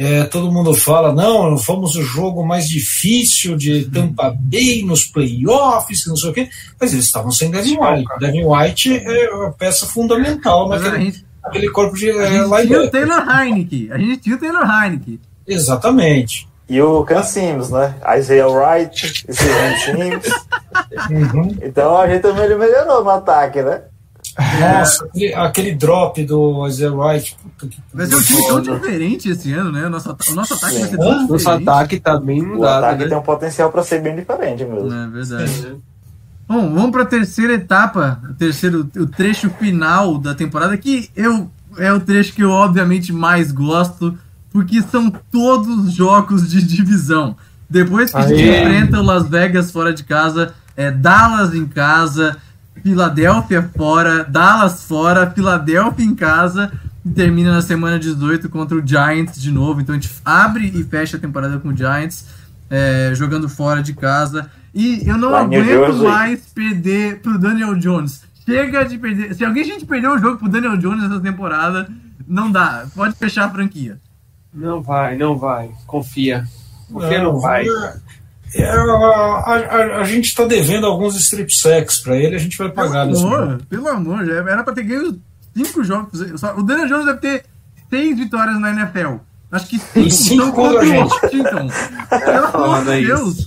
S5: é, todo mundo fala, não, fomos o jogo mais difícil de Tampa Bay nos playoffs, não sei o quê, mas eles estavam sem Devin White. Devin White é uma peça fundamental
S4: Mas a
S5: naquele,
S4: gente,
S5: naquele corpo de
S4: a
S5: é,
S4: gente tinha o. Taylor Heineke. A gente tinha o Taylor Heineke.
S5: Exatamente.
S6: E o Can Sims, né? Isaiah Wright, Steven Sims.
S5: Uhum.
S6: Então a gente também melhorou no ataque, né?
S5: Nossa, aquele, aquele drop do Isaiah Wright.
S4: Vai ser um time tão diferente esse ano, né? O nosso, o nosso ataque vai ser tão?
S7: Nosso ataque tá bem
S6: O
S7: mudado,
S6: ataque
S7: né?
S6: tem um potencial pra ser bem diferente mesmo.
S4: É verdade. Bom, vamos para a terceira etapa, o terceiro, o trecho final da temporada, que eu é o trecho que eu obviamente mais gosto, porque são todos jogos de divisão. Depois que a gente enfrenta o Las Vegas fora de casa, é Dallas em casa, Filadélfia fora, Dallas fora, Filadélfia em casa, e termina na semana 18 contra o Giants de novo. Então a gente abre e fecha a temporada com o Giants, é, jogando fora de casa. E eu não
S6: Lá New
S4: aguento mais perder pro Daniel Jones. Chega de perder. Se alguém a gente perdeu o jogo pro Daniel Jones essa temporada, não dá. Pode fechar a franquia.
S7: Não vai, não vai. Confia. Confia, não, vai.
S5: É, a, a- a gente está devendo alguns strip sacks para ele, a gente vai pagar
S4: Pelo amor, pelo amor, já era pra ter ganho cinco jogos. Só- O Daniel Jones deve ter seis vitórias na NFL. Acho que cinco,
S5: E cinco
S4: são
S5: contra
S4: o
S5: gente.
S4: Washington. Pelo amor
S7: foda
S4: de
S7: isso.
S4: Deus.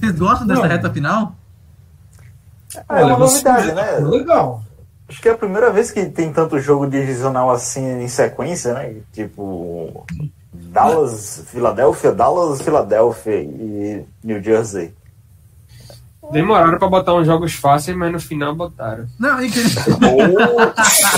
S4: Vocês gostam dessa
S5: Não.
S4: reta final?
S6: Ah, é uma novidade, né?
S5: Legal.
S6: Acho que é a primeira vez que tem tanto jogo divisional assim em sequência, né? Tipo. Dallas, Filadélfia, Dallas, Filadélfia e New Jersey.
S7: Demoraram pra botar uns jogos fáceis, mas no final botaram.
S4: Não, e querendo,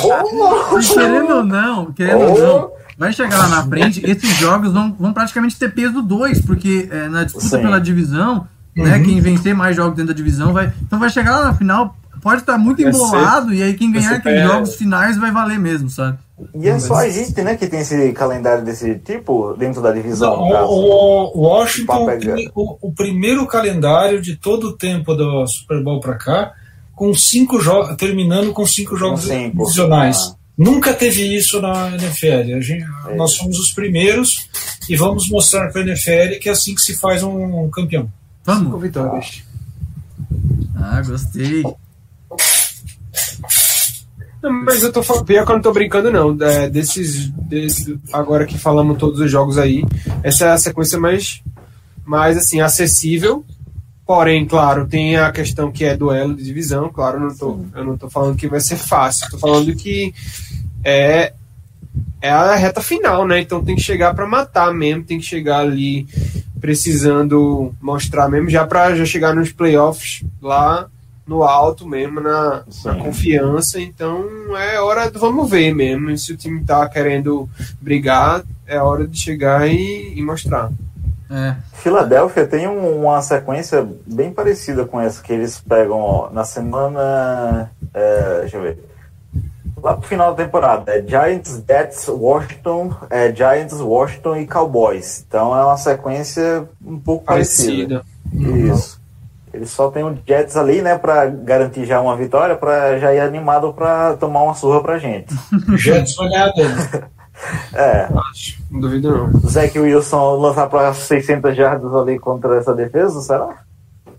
S6: Oh, [laughs]
S4: e querendo ou não, querendo ou não, vai chegar lá na frente, esses jogos vão, vão praticamente ter peso 2, porque é, na disputa
S6: Sim.
S4: pela divisão, né,
S7: Uhum.
S4: quem vencer mais jogos dentro da divisão vai. Então vai chegar lá na final, pode estar muito
S7: Vai ser-
S4: embolado, e aí quem ganhar aqueles jogos finais vai valer mesmo, sabe?
S6: E é só a gente, né, que tem esse calendário desse tipo dentro da divisão.
S5: Não,
S6: no caso.
S5: o, o Washington tem o, o primeiro calendário de todo o tempo do Super Bowl pra cá, com cinco jogos, terminando com cinco jogos
S6: cinco.
S5: divisionais.
S6: Ah.
S5: Nunca teve isso na NFL. A gente-
S6: É.
S5: Nós somos os primeiros e vamos mostrar para a NFL que é assim que se faz um, campeão.
S7: Cinco
S4: Vamos.
S7: vitórias.
S4: Ah, gostei.
S7: Não, mas eu tô falando, pior que eu não tô brincando, não. É, desses, desses. Agora que falamos todos os jogos aí, essa é a sequência mais, mais assim, acessível. Porém, claro, tem a questão que é duelo de divisão, claro, eu não tô, eu não tô falando que vai ser fácil, tô falando que é, é a reta final, né? Então tem que chegar para matar mesmo, tem que chegar ali precisando mostrar mesmo, já para já chegar nos playoffs lá no alto mesmo, na, na confiança. Então é hora do vamos ver mesmo. Se o time tá querendo brigar, é hora de chegar e, e mostrar.
S4: É.
S6: Filadélfia tem um- uma sequência bem parecida com essa que eles pegam ó, na semana. é, deixa eu ver. Lá pro final da temporada. É Giants, Jets, Washington, é, Giants, Washington e Cowboys. Então é uma sequência um pouco parecida.
S7: Parecida.
S6: Isso. Eles só tem o Jets ali, né, pra garantir já uma vitória, pra já ir animado pra tomar uma surra pra gente. [laughs]
S5: Jets aí.
S6: É,
S7: Acho, não duvido não.
S6: Zach Wilson lançar pra 600 jardas ali contra essa defesa, será?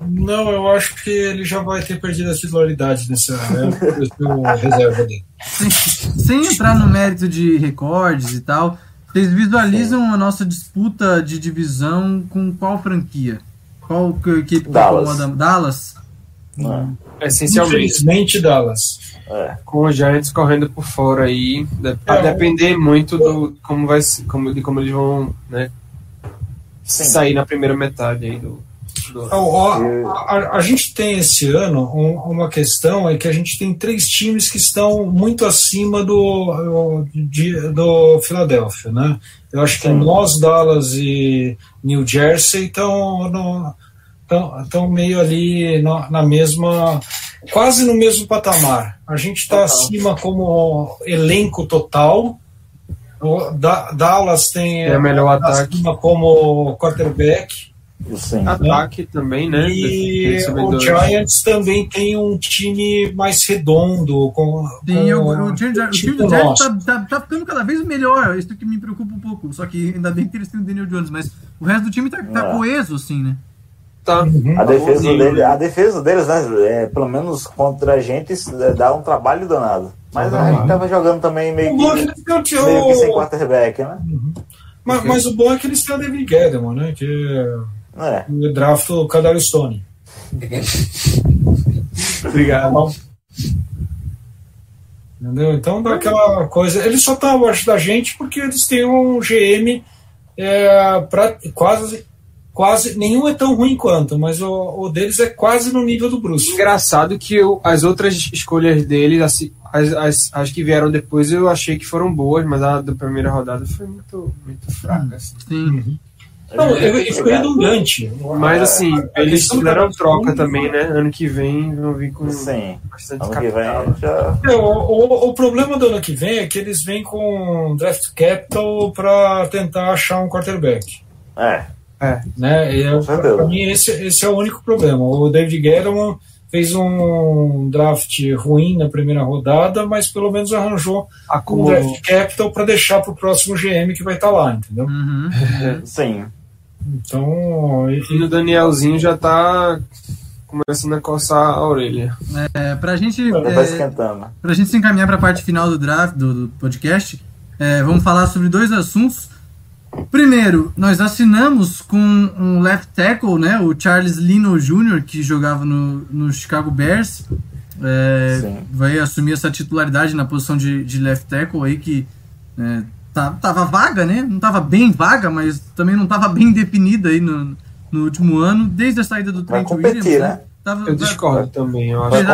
S5: Não, eu acho que ele já vai ter perdido a titularidade nessa do reserva dele.
S4: Sem, [laughs] sem entrar no mérito de recordes e tal, vocês visualizam a nossa disputa de divisão com qual franquia? Qual que- equipe que
S6: Dallas.
S4: incomoda? Dallas?
S6: Não.
S7: Essencialmente,
S5: Infelizmente, Dallas.
S6: É.
S7: com os Giants correndo por fora aí, a
S5: É,
S7: depender muito do como vai ser- como, de como eles vão né,
S6: Sim.
S7: sair na primeira metade aí do.
S5: Ó, ó, a, a- a gente tem esse ano um- uma questão é que a gente tem três times que estão muito acima do de- do Philadelphia, né? Eu acho que
S6: Sim.
S5: nós, Dallas e New Jersey estão estão meio ali na, na mesma quase no mesmo patamar. A gente está acima como elenco total. O Da- Dallas tem
S7: É melhor ataque.
S5: acima como quarterback.
S6: Sim.
S7: Ataque também, né?
S5: E o. Giants também tem um time mais redondo. Com,
S4: Sim,
S5: com
S4: eu- o time, o time do Giants tá, tá, tá ficando cada vez melhor. Isso que me preocupa um pouco. Só que ainda bem que eles têm o Daniel Jones, mas o resto do time tá, tá
S6: É.
S4: coeso, assim, né?
S7: Tá.
S6: A defesa,
S7: bonzinho,
S6: dele,
S7: né?
S6: a defesa deles, né, é, pelo menos contra a gente, é, dá um trabalho danado. Mas a gente tava jogando também meio
S5: O bom é que o
S6: meio que sem quarterback, né?
S5: mas, mas o bom é que eles têm o David Gettleman, né? Que é
S6: É.
S5: o draft do Kadar Stone.
S7: Obrigado.
S5: Entendeu? Então dá aquela coisa. Eles só estão abaixo da gente porque eles têm um GM é, pra, quase. Quase. Nenhum é tão ruim quanto, mas o, o deles é quase no nível do Bruce.
S7: Engraçado que eu- as outras escolhas dele, assim, as, as, as que vieram depois, eu achei que foram boas, mas a da primeira rodada foi muito, muito fraca. assim.
S4: Sim.
S5: Não, ele, ele foi redundante.
S7: Mas assim,
S5: a
S7: eles fizeram troca também, né? Ano que vem vão vir com
S6: Sim.
S7: bastante
S6: Ano que vem
S7: capital.
S6: já.
S5: É, o, o, o problema do ano que vem é que eles vêm com draft capital para tentar achar um quarterback.
S6: É.
S5: Né? E pra mim, esse, esse é o único problema. O David Gettleman fez um draft ruim na primeira rodada, mas pelo menos arranjou um
S7: Acumulou.
S5: draft capital para deixar para o próximo GM que vai estar lá, entendeu?
S4: Uhum.
S6: Sim.
S5: Então, e-
S7: E o Danielzinho já tá começando a coçar a orelha.
S4: É, pra gente.
S6: Tá
S4: é. Pra gente se encaminhar para a parte final do draft, do, do podcast, é, vamos falar sobre dois assuntos. Primeiro, nós assinamos com um left tackle, né, o Charles Lino Jr., que jogava no, no Chicago Bears. É, vai assumir essa titularidade na posição de, de left tackle aí, que é, tá, tava vaga, né? Não tava bem vaga, mas também não tava bem definida aí no, no último ano, desde a saída do
S6: Vai
S4: Trent
S6: competir,
S4: Williams.
S6: né?
S4: Tava,
S7: Eu discordo também. Eu acho que
S4: não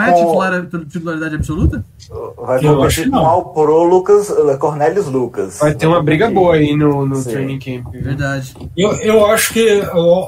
S6: ali
S4: é
S6: com-
S4: titular, titularidade absoluta?
S6: Vai
S5: Eu
S6: competir com. Al Pro Lucas, eh, Cornelius Lucas.
S7: vai ter uma briga boa aí no, no
S6: Sim.
S7: training camp. viu?
S4: Verdade.
S5: Eu, eu acho que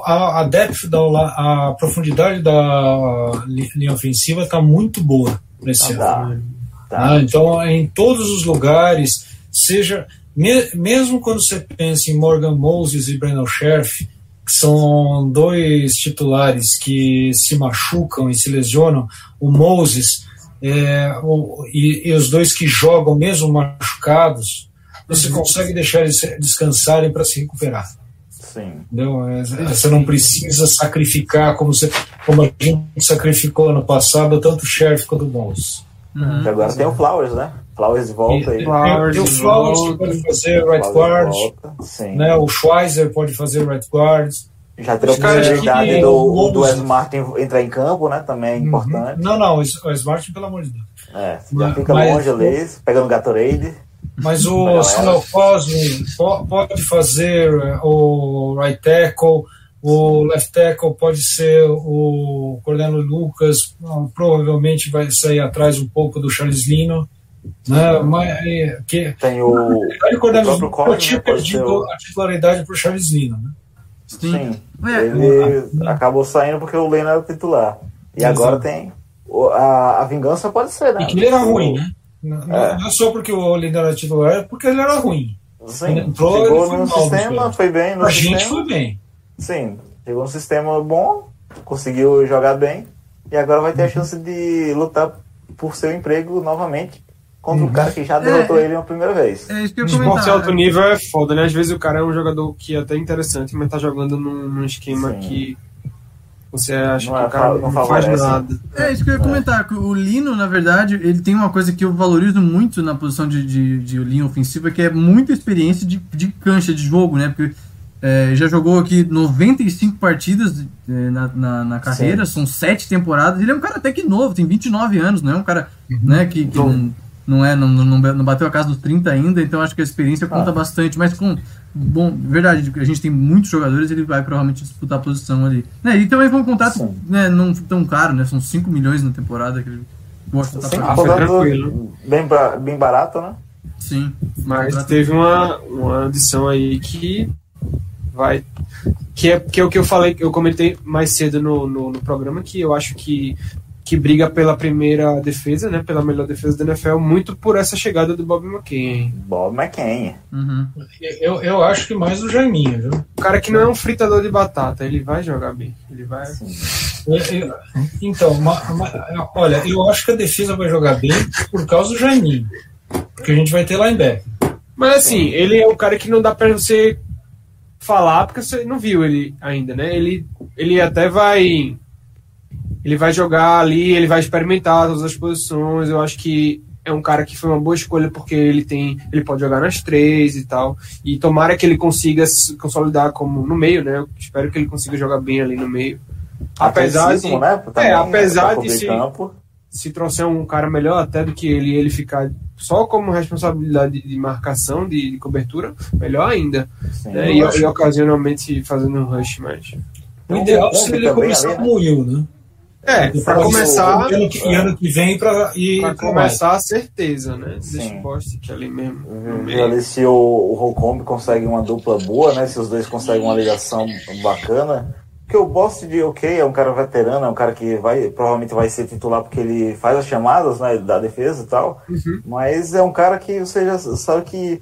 S5: a, a depth, da, a profundidade da li- linha ofensiva está muito boa nesse
S6: Tá.
S5: ano.
S6: Tá.
S5: né? Então, em todos os lugares, seja me- mesmo quando você pensa em Morgan Moses e Brandon Scherf, que são dois titulares que se machucam e se lesionam, o Moses é, o- e, e os dois que jogam mesmo machucados, você consegue deixar eles descansarem para se recuperar.
S6: Sim.
S5: Entendeu? É, Você não precisa sacrificar como, você, como a gente sacrificou ano passado, tanto o Sheriff quanto o Mons.
S4: Uhum.
S6: E agora tem o Flowers, né? Flowers volta aí.
S7: Flowers
S5: Tem o Flowers que
S7: volta.
S5: pode fazer right
S6: Flowers
S5: guard,
S6: volta.
S5: Né? o Schweizer pode fazer right guard.
S6: Já tem a possibilidade do,
S5: o
S6: do Wes Martin entrar em campo, né? Também é importante.
S5: Não, não, o o Smart, pelo amor de Deus.
S6: É, já
S5: Mas-
S6: fica
S5: mas-
S6: longe ali, pegando Gatorade.
S5: Mas o Samuel Cosme po- pode fazer eh, o right tackle, o left tackle pode ser o Cornélio Lucas, provavelmente vai sair atrás um pouco do Charles Lino. Né? Mas, eh, que,
S6: Tem o.
S5: o Cornélio
S6: próprio Collins,
S5: tinha perdido a titularidade para o Charles Lino. Né?
S4: Sim.
S6: Sim.
S4: É,
S6: Ele acabou saindo porque o Leno era o titular. E
S5: Exato.
S6: agora tem. o- A, a vingança pode ser, né?
S5: E que ele era ruim, né? Não, não-
S6: É.
S5: não é só porque o Lino era titular, é porque ele era ruim.
S6: Sim.
S5: Ele entrou,
S6: chegou
S5: ele foi
S6: no
S5: mal
S6: sistema, foi bem no
S5: A
S6: sistema.
S5: gente foi bem.
S6: Sim, chegou no sistema bom, conseguiu jogar bem e agora vai ter
S5: Uhum.
S6: a chance de lutar por seu emprego novamente contra
S5: Uhum.
S6: o cara que já derrotou
S4: É.
S6: ele uma primeira vez.
S4: é isso que eu ia
S7: Esporte
S4: comentar.
S7: alto nível é foda, né? Às vezes o cara é um jogador que é até interessante, mas tá jogando num, num esquema
S6: Sim.
S7: que você acha
S6: Não
S7: que
S6: é
S7: o cara não,
S6: não
S7: faz
S6: favorece.
S7: nada.
S4: É isso que eu ia comentar. O Lino, na verdade, ele tem uma coisa que eu valorizo muito na posição de, de, de linha ofensiva, que é muita experiência de, de cancha de jogo, né? Porque é, já jogou aqui 95 partidas é, na, na, na carreira, são sete temporadas. Ele é um cara até que novo, tem 29 anos, não é um cara né, que, que não, é, não, não, não bateu a casa dos 30 ainda, então acho que a experiência conta
S6: Ah.
S4: bastante. Mas com. Bom, verdade, a gente tem muitos jogadores, ele vai provavelmente disputar a posição ali. Né, e também foi um contrato
S6: Sim.
S4: né, não tão caro, né? São 5 milhões na temporada que ele gosta de
S6: contrato
S7: tranquilo.
S6: bem, bem barato, né?
S4: Sim.
S7: Mas teve uma, uma adição aí que vai. Que é, que é o que eu falei, que eu comentei mais cedo no, no, no programa, que eu acho que, que briga pela primeira defesa, né? Pela melhor defesa da NFL, muito por essa chegada do Bob McKay.
S6: Bob McCain.
S4: Uhum.
S5: Eu, eu acho que mais o Jaiminho, viu?
S7: O cara que não é um fritador de batata, ele vai jogar bem. Ele vai.
S5: Eu- eu- então, ma- ma- olha, eu acho que a defesa vai jogar bem por causa do Jaiminho. Porque a gente vai ter linebacker.
S7: Mas assim, ele é um cara que não dá pra você falar porque você não viu ele ainda, né? Ele, ele até vai. Ele vai jogar ali, ele vai experimentar todas as posições. Eu acho que é um cara que foi uma boa escolha porque ele tem. Ele pode jogar nas três e tal. E tomara que ele consiga se consolidar como no meio, né? Eu espero que ele consiga jogar bem ali no meio. Apesar de.
S6: Né? Também,
S7: É, apesar
S6: pra
S7: de se-
S6: campo.
S7: se trouxer um cara melhor até do que ele ele ficar só como responsabilidade de marcação, de, de cobertura, melhor ainda.
S6: Sim,
S7: né? E, e ocasionalmente fazendo um rush mais.
S5: O ideal seria
S6: também
S5: começar
S6: né?
S5: com o Will, né?
S7: É, pra
S5: Depois,
S7: começar,
S5: E ano que, e ano que vem pra ir
S7: pra
S5: mais.
S7: começar a certeza, né? O Bostic ali mesmo. meio.
S6: ali se o, o Holcomb consegue uma dupla boa, né? Se os dois conseguem uma ligação bacana. Porque o Boss de OK é um cara veterano, é um cara que vai provavelmente vai ser titular porque ele faz as chamadas né, da defesa e tal.
S7: Uhum.
S6: Mas é um cara que você já sabe que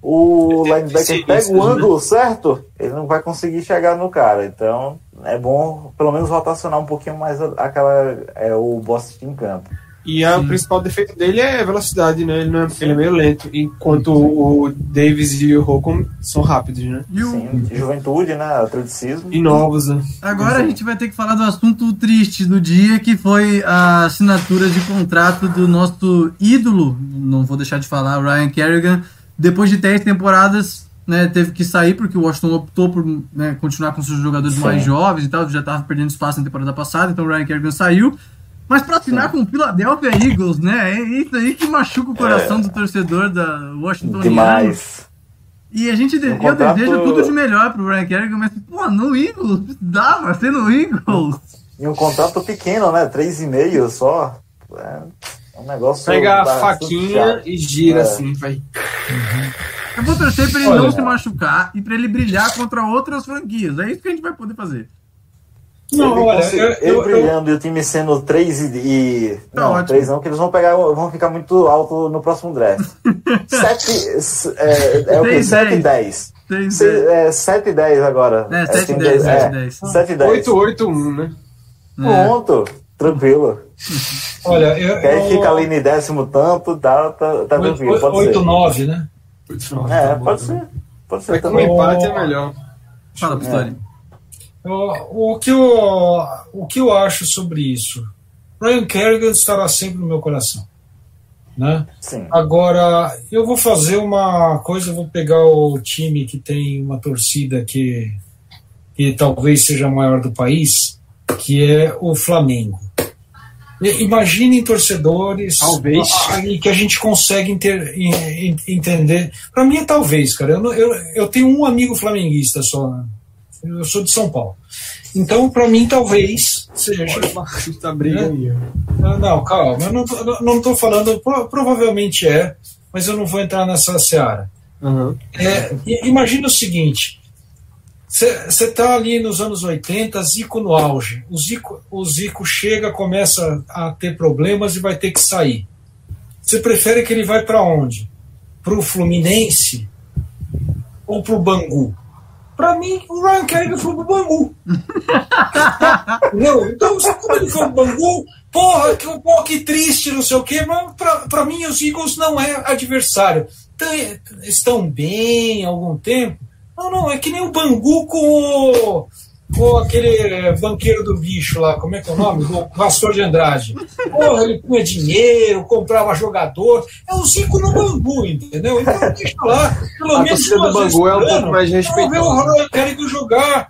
S6: o linebacker pega o ângulo certo, ele não vai conseguir chegar no cara. Então é bom pelo menos rotacionar um pouquinho mais aquela é o boss em campo.
S7: E a- o principal defeito dele é a velocidade, né? Ele, não é, ele é meio lento, enquanto o Davis e o Holcomb são rápidos, né?
S4: E o-
S6: Sim, juventude, né? Atleticismo.
S7: E novos, né?
S4: agora a gente vai ter que falar do assunto triste do dia, que foi a assinatura de contrato do nosso ídolo, não vou deixar de falar, Ryan Kerrigan. Depois de 10 temporadas, né, teve que sair porque o Washington optou por né, continuar com seus jogadores
S6: Sim.
S4: mais jovens e tal, já estava perdendo espaço na temporada passada, então o Ryan Kerrigan saiu. Mas para assinar com o Philadelphia Eagles, né? É isso aí que machuca o coração do torcedor da Washington.
S6: Demais.
S4: E a gente, de-
S6: Um contrato-
S4: desejo tudo de melhor pro Ryan Kerrigan, mas, pô, no Eagles, dá pra ser no Eagles.
S6: E um contrato pequeno, né? 3,5 só. É um negócio.
S7: Pega a faquinha
S6: chato.
S7: e gira
S6: É.
S7: assim, vai.
S4: Eu vou torcer pra ele
S5: Olha,
S4: não se machucar e pra ele brilhar contra outras franquias. É isso que a gente vai poder fazer.
S5: Não,
S6: ele,
S5: olha, eu,
S6: ele
S5: eu, eu,
S6: brilhando e o time sendo 3 e. e
S4: Tá
S6: não,
S4: ótimo.
S6: 3 não, que eles vão pegar, vão ficar muito alto no próximo draft. [laughs] 7. É, é o quê?
S4: Seis,
S6: 7 e
S4: dez.
S6: 10.
S4: Tem
S6: Se- É 7 e 10 agora.
S4: É, 7 e
S6: time
S4: 10,
S6: de-
S4: 7 e
S6: é,
S4: 10.
S6: 7 e 10.
S7: 881, né?
S4: É.
S6: Pronto, tranquilo.
S5: olha, eu,
S6: Que
S5: eu,
S6: fica ali em décimo tanto, tá, tá, tá tranquilo. Pode
S5: 8,
S6: ser.
S5: 9, né?
S6: É, pode ser. Pode ser
S7: Vai com um
S6: também.
S7: empate é melhor.
S4: Fala, Pistori.
S5: O, o, que eu, o que eu acho sobre isso? Ryan Kerrigan estará sempre no meu coração. Né?
S6: Sim.
S5: Agora, eu vou fazer uma coisa, eu vou pegar o time que tem uma torcida que, que talvez seja a maior do país, que é o Flamengo. Imaginem torcedores
S7: Talvez.
S5: e que a gente consegue inter- en- en- entender. Para mim é talvez, cara. Eu, eu, eu tenho um amigo flamenguista só. né? Eu sou de São Paulo. Então, para mim, talvez seja.
S7: Tá briga aí.
S5: Não, não, calma, eu não, tô- não estou falando, pro- provavelmente é, mas eu não vou entrar nessa seara.
S7: Aham.
S5: É, imagina o seguinte: você está ali nos anos 80, Zico no auge. O Zico, o Zico chega, começa a ter problemas e vai ter que sair. Você prefere que ele vai para onde? Para o Fluminense ou para o Bangu? Para mim, o Ryan Kerrigan foi pro Bangu. [laughs] Entendeu? Então, como ele foi pro Bangu? Porra, que, porra, que triste, não sei o quê, mas pra mim os Eagles não é adversário. Estão bem há algum tempo? Não, não, é que nem o Bangu com o, aquele banqueiro do bicho lá, como é que é o nome? O Pastor de Andrade. Porra, ele punha dinheiro, comprava jogador. É o Zico no Bangu, entendeu? Então deixa lá, pelo
S7: A
S5: menos
S7: do
S5: duas vezes
S7: Bangu é um pouco
S5: ano,
S7: mais
S5: eu vou ver o
S7: respeitosa.
S5: Ryan Kerrigan jogar,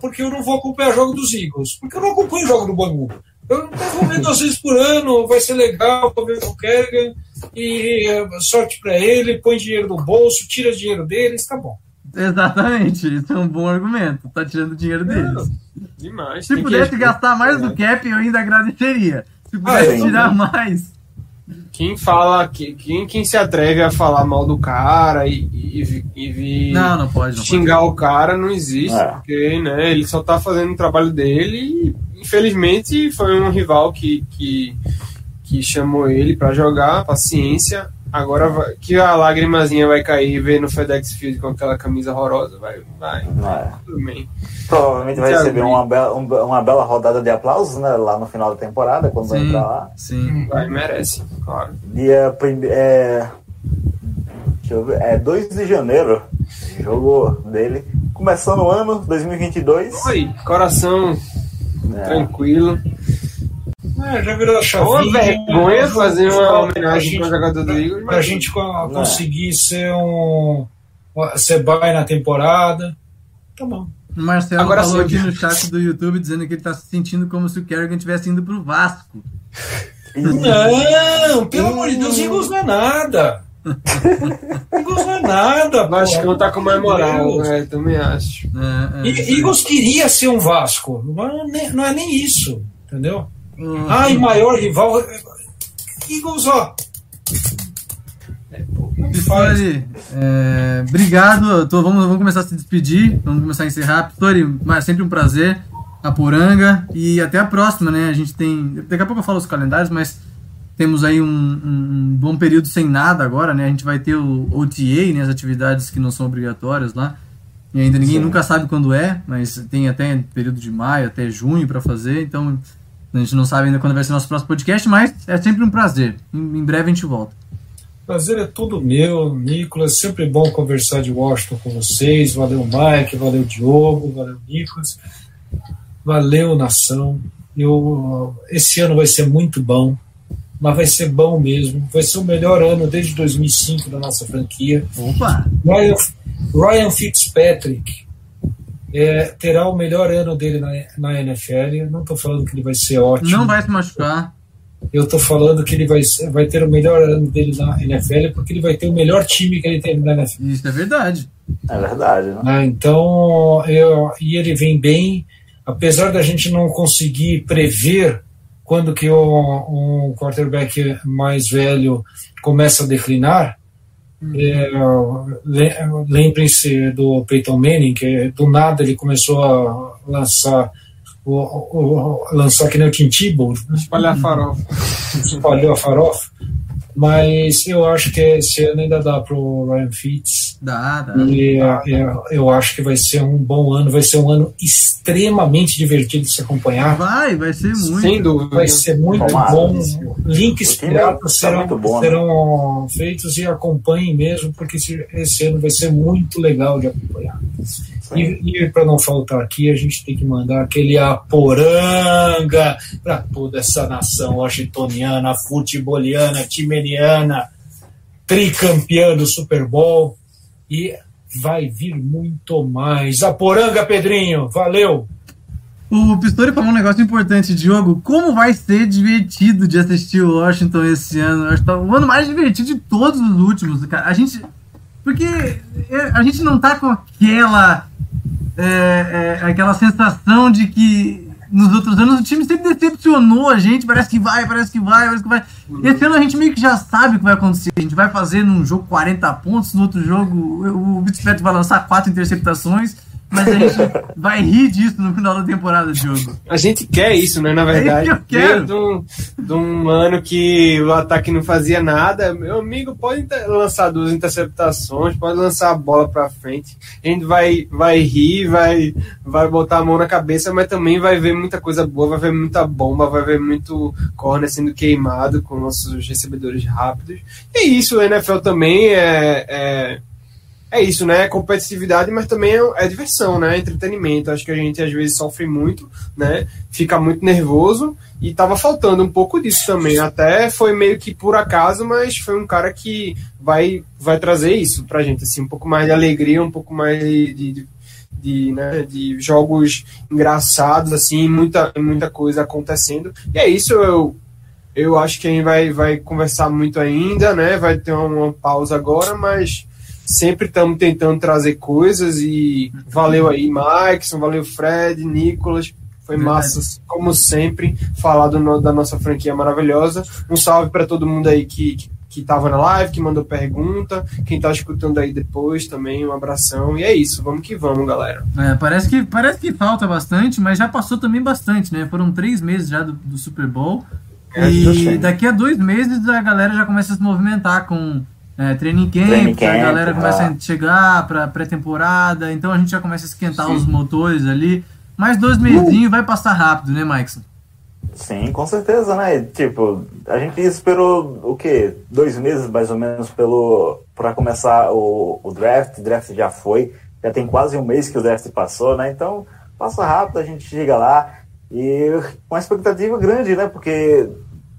S5: porque eu não vou acompanhar jogo dos Eagles, porque eu não acompanho o jogo do Bangu. Eu eu vou ver duas vezes por ano, vai ser legal, vou ver o Kerrigan, e sorte pra ele, põe dinheiro no bolso, tira dinheiro deles, tá bom.
S4: Exatamente, isso é um bom argumento. Tá tirando dinheiro deles.
S7: Demais.
S4: Se
S7: tem que
S4: pudesse
S7: respeitar.
S4: gastar mais do cap, eu ainda agradeceria. Se pudesse
S5: sim.
S4: tirar mais.
S7: Quem fala, que- quem, quem se atreve a falar mal do cara e, e, e vir
S4: Não, não pode. Não pode.
S7: xingar o cara não existe,
S6: É.
S7: porque né, ele só tá fazendo o trabalho dele e infelizmente foi um rival que, que, que chamou ele pra jogar, paciência. Agora vai- que a lágrimazinha vai cair e ver no FedEx Field com aquela camisa horrorosa, vai, vai,
S6: é.
S7: tudo bem.
S6: Provavelmente vai receber uma bela, um- uma bela rodada de aplausos né, lá no final da temporada, quando vai
S4: Sim,
S6: entrar lá.
S4: sim.
S7: Vai, merece, claro.
S6: Dia prime- é, deixa eu ver, é 2 de janeiro, jogo dele. Começando o ano, 2022.
S7: Oi, coração
S6: É,
S7: tranquilo.
S5: É, já virou a
S7: É
S5: chavinha.
S7: uma vergonha fazer uma homenagem para o jogador do Eagles,
S5: pra
S7: mas
S5: gente co- conseguir ser um. ser bye na temporada. Tá bom.
S4: O Marcelo
S7: Agora
S4: falou
S7: sim.
S4: aqui no chat do YouTube dizendo que ele tá se sentindo como se o Kerrigan tivesse indo pro Vasco.
S5: Não, pelo amor de Deus, Eagles não é nada. [laughs] Eagles não é nada.
S7: o Vascão tá com mais moral,
S5: Deus.
S7: é, também acho.
S4: É, é,
S5: Eagles queria ser um Vasco, mas não é não é nem isso, entendeu?
S4: Hum.
S5: Ai, maior rival. Eagles, ó.
S4: Pistori, é, obrigado. Eu tô- vamos, vamos começar a se despedir. Vamos começar a encerrar. Pistori, mas sempre um prazer. A Poranga. E até a próxima, né? A gente tem. Daqui a pouco eu falo os calendários, mas temos aí um, um- um bom período sem nada agora, né? A gente vai ter o OTA, né? As atividades que não são obrigatórias lá. E ainda ninguém
S6: Sim.
S4: nunca sabe quando é, mas tem até período de maio, até junho para fazer. Então a gente não sabe ainda quando vai ser nosso próximo podcast, mas é sempre um prazer. Em, em breve a gente volta.
S5: Prazer é tudo meu, Nicolas. Sempre bom conversar de Washington com vocês. Valeu, Mike. Valeu, Diogo. Valeu, Nicolas. Valeu, nação. Eu, esse ano vai ser muito bom, mas vai ser bom mesmo. Vai ser o melhor ano desde 2005 da nossa franquia.
S4: Opa!
S5: Ryan, Ryan Fitzpatrick é, terá o melhor ano dele na, na NFL. Eu não estou falando que ele vai ser ótimo.
S4: Não vai se machucar.
S5: Eu estou falando que ele vai, vai ter o melhor ano dele na NFL porque ele vai ter o melhor time que ele tem na NFL.
S4: Isso é verdade.
S6: É verdade, né?
S5: né? Então, eu, e ele vem bem. apesar da gente não conseguir prever quando que um, um quarterback mais velho começa a declinar, é, lembrem-se do Peyton Manning, que do nada ele começou a lançar o, o, lançar que nem o Tim Tebow,
S7: espalhar farofa.
S5: espalhou a farofa. Mas eu acho que esse ano ainda dá pro Ryan Fitz.
S4: Dá, dá.
S5: E eu, eu acho que vai ser um bom ano, vai ser um ano extremamente divertido de se acompanhar.
S4: Vai, vai ser muito.
S7: Sem dúvida.
S5: Vai ser muito
S6: Tomara.
S5: bom. Links
S6: time
S5: piratas
S6: tá
S5: serão,
S6: muito bom, né?
S5: serão feitos e acompanhem mesmo, porque esse, esse ano vai ser muito legal de acompanhar. E, e para não faltar aqui, a gente tem que mandar aquele aporanga para toda essa nação washingtoniana, futeboliana, timeniana, tricampeã do Super Bowl. E vai vir muito mais. Aporanga, Pedrinho, valeu!
S4: O Pistori falou um negócio importante, Diogo. Como vai ser divertido de assistir o Washington esse ano? Acho que tá o ano mais divertido de todos os últimos, cara. A gente. Porque é, a gente não tá com aquela. é, é, aquela sensação de que nos outros anos o time sempre decepcionou a gente. Parece que vai, parece que vai, parece que vai. Esse ano a gente meio que já sabe o que vai acontecer. A gente vai fazer num jogo 40 pontos, no outro jogo o Bicicleta vai lançar quatro interceptações. Mas a gente vai rir disso no final da temporada, Diogo.
S7: A gente quer isso, né? Na verdade.
S4: É isso que eu quero.
S7: Um, de um ano que o ataque não fazia nada, meu amigo pode lançar duas interceptações, pode lançar a bola pra frente. A gente vai, vai rir, vai, vai botar a mão na cabeça, mas também vai ver muita coisa boa, vai ver muita bomba, vai ver muito corner sendo queimado com nossos recebedores rápidos. E é isso, o NFL também é. é é isso, né? É competitividade, mas também é, é diversão, né? É entretenimento. Acho que a gente às vezes sofre muito, né? Fica muito nervoso e tava faltando um pouco disso também. Até foi meio que por acaso, mas foi um cara que vai, vai trazer isso pra gente, assim, um pouco mais de alegria, um pouco mais de, de, de, né, de jogos engraçados, assim, muita, muita coisa acontecendo. E é isso, eu, eu acho que a gente vai, vai conversar muito ainda, né? Vai ter uma, uma pausa agora, mas sempre estamos tentando trazer coisas e valeu aí, Maikson, valeu Fred, Nicolas. Foi massa, como sempre, falar do da nossa franquia maravilhosa. Um salve para todo mundo aí que, que, que tava na live, que mandou pergunta, quem tá escutando aí depois também, um abração. E é isso, vamos que vamos, galera.
S4: É, parece, que, parece que falta bastante, mas já passou também bastante, né? Foram três meses já do, do Super Bowl.
S6: É,
S4: e daqui a dois meses a galera já começa a se movimentar com é, training camp,
S6: Training
S4: a
S6: camp,
S4: galera começa
S6: ah.
S4: a chegar pra pré-temporada, então a gente já começa a esquentar os motores ali. Mais dois mesinhos vai passar rápido, né, Maikson?
S6: Sim, com certeza, né? Tipo, a gente esperou o quê? Dois meses mais ou menos pelo para começar o, o draft. O draft já foi, já tem quase um mês que o draft passou, né? Então passa rápido, a gente chega lá e com uma expectativa grande, né? Porque é,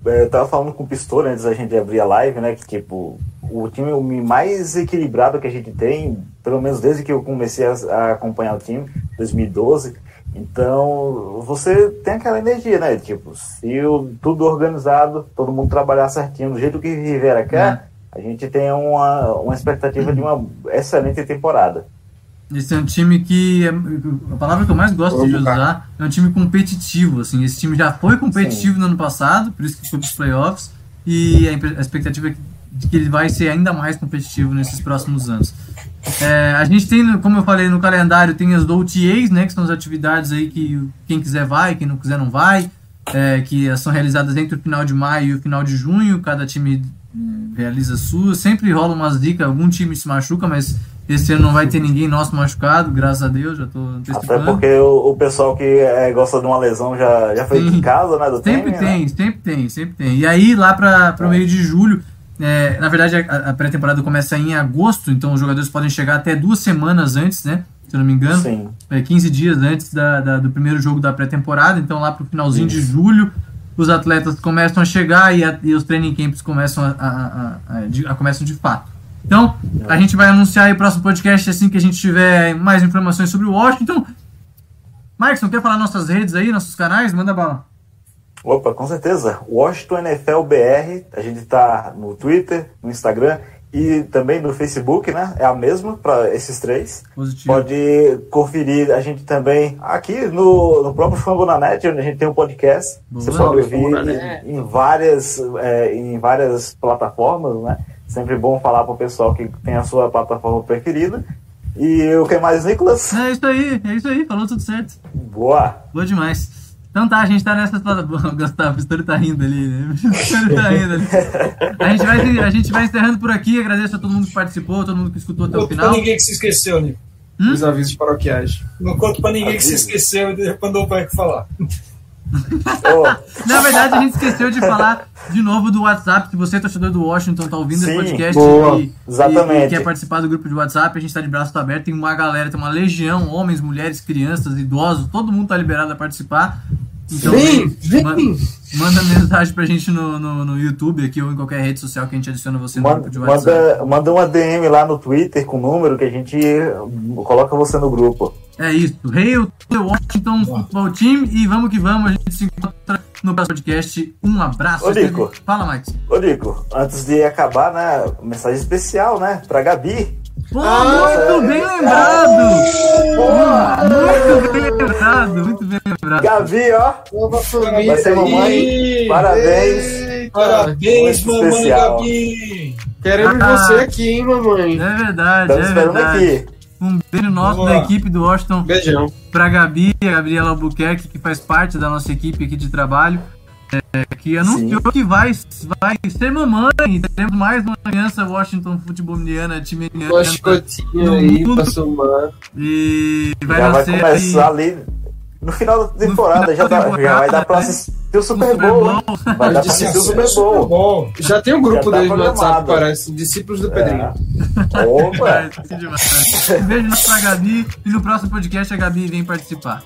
S6: eu tava falando com o Pistor antes da gente abrir a live, né? Que tipo, o time mais equilibrado que a gente tem, pelo menos desde que eu comecei a, a acompanhar o time, 2012. Então, você tem aquela energia, né? Tipo, se o, tudo organizado, todo mundo trabalhar certinho, do jeito que Rivera quer, a gente tem uma, uma expectativa de uma excelente temporada.
S4: Esse é um time que. é- a palavra que eu mais gosto de usar é um time competitivo. Assim. Esse time já foi competitivo no ano passado, por isso que foi para os playoffs. E a, expectativa é de que ele vai ser ainda mais competitivo nesses próximos anos. É, a gente tem, como eu falei no calendário, tem as OTAs, né, que são as atividades aí que quem quiser vai, quem não quiser não vai, é, que são realizadas entre o final de maio e o final de junho. Cada time realiza a sua. Sempre rola umas dicas, algum time se machuca, mas esse ano não vai ter ninguém nosso machucado, graças a Deus, já tô
S6: Até
S4: antecipando.
S6: porque o, o pessoal que é, gosta de uma lesão já, já foi de casa, né? Do
S4: Sempre
S6: time,
S4: tem,
S6: né?
S4: sempre tem, sempre tem. E aí, lá para o meio de julho, é, na verdade, a, a pré-temporada começa em agosto, então os jogadores podem chegar até duas semanas antes, né? Se eu não me engano.
S6: Sim.
S4: É, 15 dias antes da, da- do primeiro jogo da pré-temporada. Então, lá pro finalzinho de julho, os atletas começam a chegar e, a- e os training camps começam a, a- a- a- começam de fato. Então, a gente vai anunciar aí o próximo podcast assim que a gente tiver mais informações sobre o Washington. Marcos, quer falar nossas redes aí, nossos canais? Manda bala.
S6: Opa, com certeza. Washington NFL BR, a gente tá no Twitter, no Instagram e também no Facebook, né? É a mesma para esses três.
S4: Positivo.
S6: Pode conferir a gente também aqui no, no próprio Fambonanet, onde a gente tem um podcast.
S4: Boa.
S6: Você pode ouvir em, em várias, é, em várias plataformas, né? Sempre bom falar para o pessoal que tem a sua plataforma preferida. E o que mais, Nicolas?
S4: É isso aí, é isso aí, falou tudo certo.
S6: Boa!
S4: Boa demais. Então tá, a gente tá nessa plataforma. [laughs] Gustavo, o Story tá rindo ali, né? [laughs] O tá rindo ali. A gente, vai, a gente vai encerrando por aqui. Agradeço a todo mundo que participou, todo mundo que escutou até o final.
S5: ninguém que se esqueceu, Nico.
S7: Os avisos paroquiais.
S5: Não conta pra ninguém que se esqueceu e mandou o Peck falar.
S6: Ô, [laughs]
S4: Na verdade, a gente esqueceu de falar de novo do WhatsApp. Se você, torcedor do Washington, tá ouvindo esse
S6: Sim,
S4: podcast
S7: boa,
S4: e,
S6: exatamente.
S4: e- e quer participar do grupo de WhatsApp, a gente tá de braço aberto. Tem uma galera, tem uma legião, homens, mulheres, crianças, idosos, todo mundo tá liberado a participar. Então,
S7: Vem, vem!
S4: ma- Manda mensagem pra gente no, no, no YouTube aqui ou em qualquer rede social que a gente adiciona você no
S6: manda,
S4: grupo de WhatsApp.
S6: manda, manda uma DM lá no Twitter com o número que a gente coloca você no grupo.
S4: É isso. Hail to the Washington Football Team e vamos que vamos. A gente se encontra no próximo podcast. Um abraço.
S6: Ô, Nico.
S4: Fala, Max.
S6: Ô, Nico, antes de acabar, né? Mensagem especial, né? Pra Gabi.
S4: Pô, muito bem lembrado! Muito bem lembrado, muito bem lembrado.
S6: Gabi, ó.
S7: Nova
S6: Vai ser mamãe. Parabéns.
S7: Eita.
S5: Parabéns, mamãe
S6: especial.
S5: Gabi.
S7: Queremos
S4: Ah.
S7: você aqui, hein, mamãe?
S4: É verdade,
S6: Estamos
S4: é
S6: esperando
S4: verdade.
S6: aqui.
S4: Um beijo nosso da equipe do Washington
S7: Beijão.
S4: pra Gabi, a Gabriela Albuquerque, que faz parte da nossa equipe aqui de trabalho, é, que anunciou que vai, vai ser mamãe. Teremos mais uma criança Washington Futebol Indiana, time
S7: chicotinha aí pra somar.
S4: e vai
S6: já vai
S4: nascer
S6: começar
S4: aí
S6: ali no final da temporada.
S4: final
S6: já,
S4: da
S6: dá- já
S4: temporada,
S6: vai dar pra
S4: né?
S6: assistir o Super
S4: Super
S6: Bowl. Hein? Vai dar pra assistir o Super Bowl.
S5: Bom.
S7: Já tem um grupo
S6: tá
S7: deles no WhatsApp, parece. Discípulos do Pedrinho.
S6: Opa! [laughs]
S4: Beijo pra Gabi e no próximo podcast a Gabi vem participar.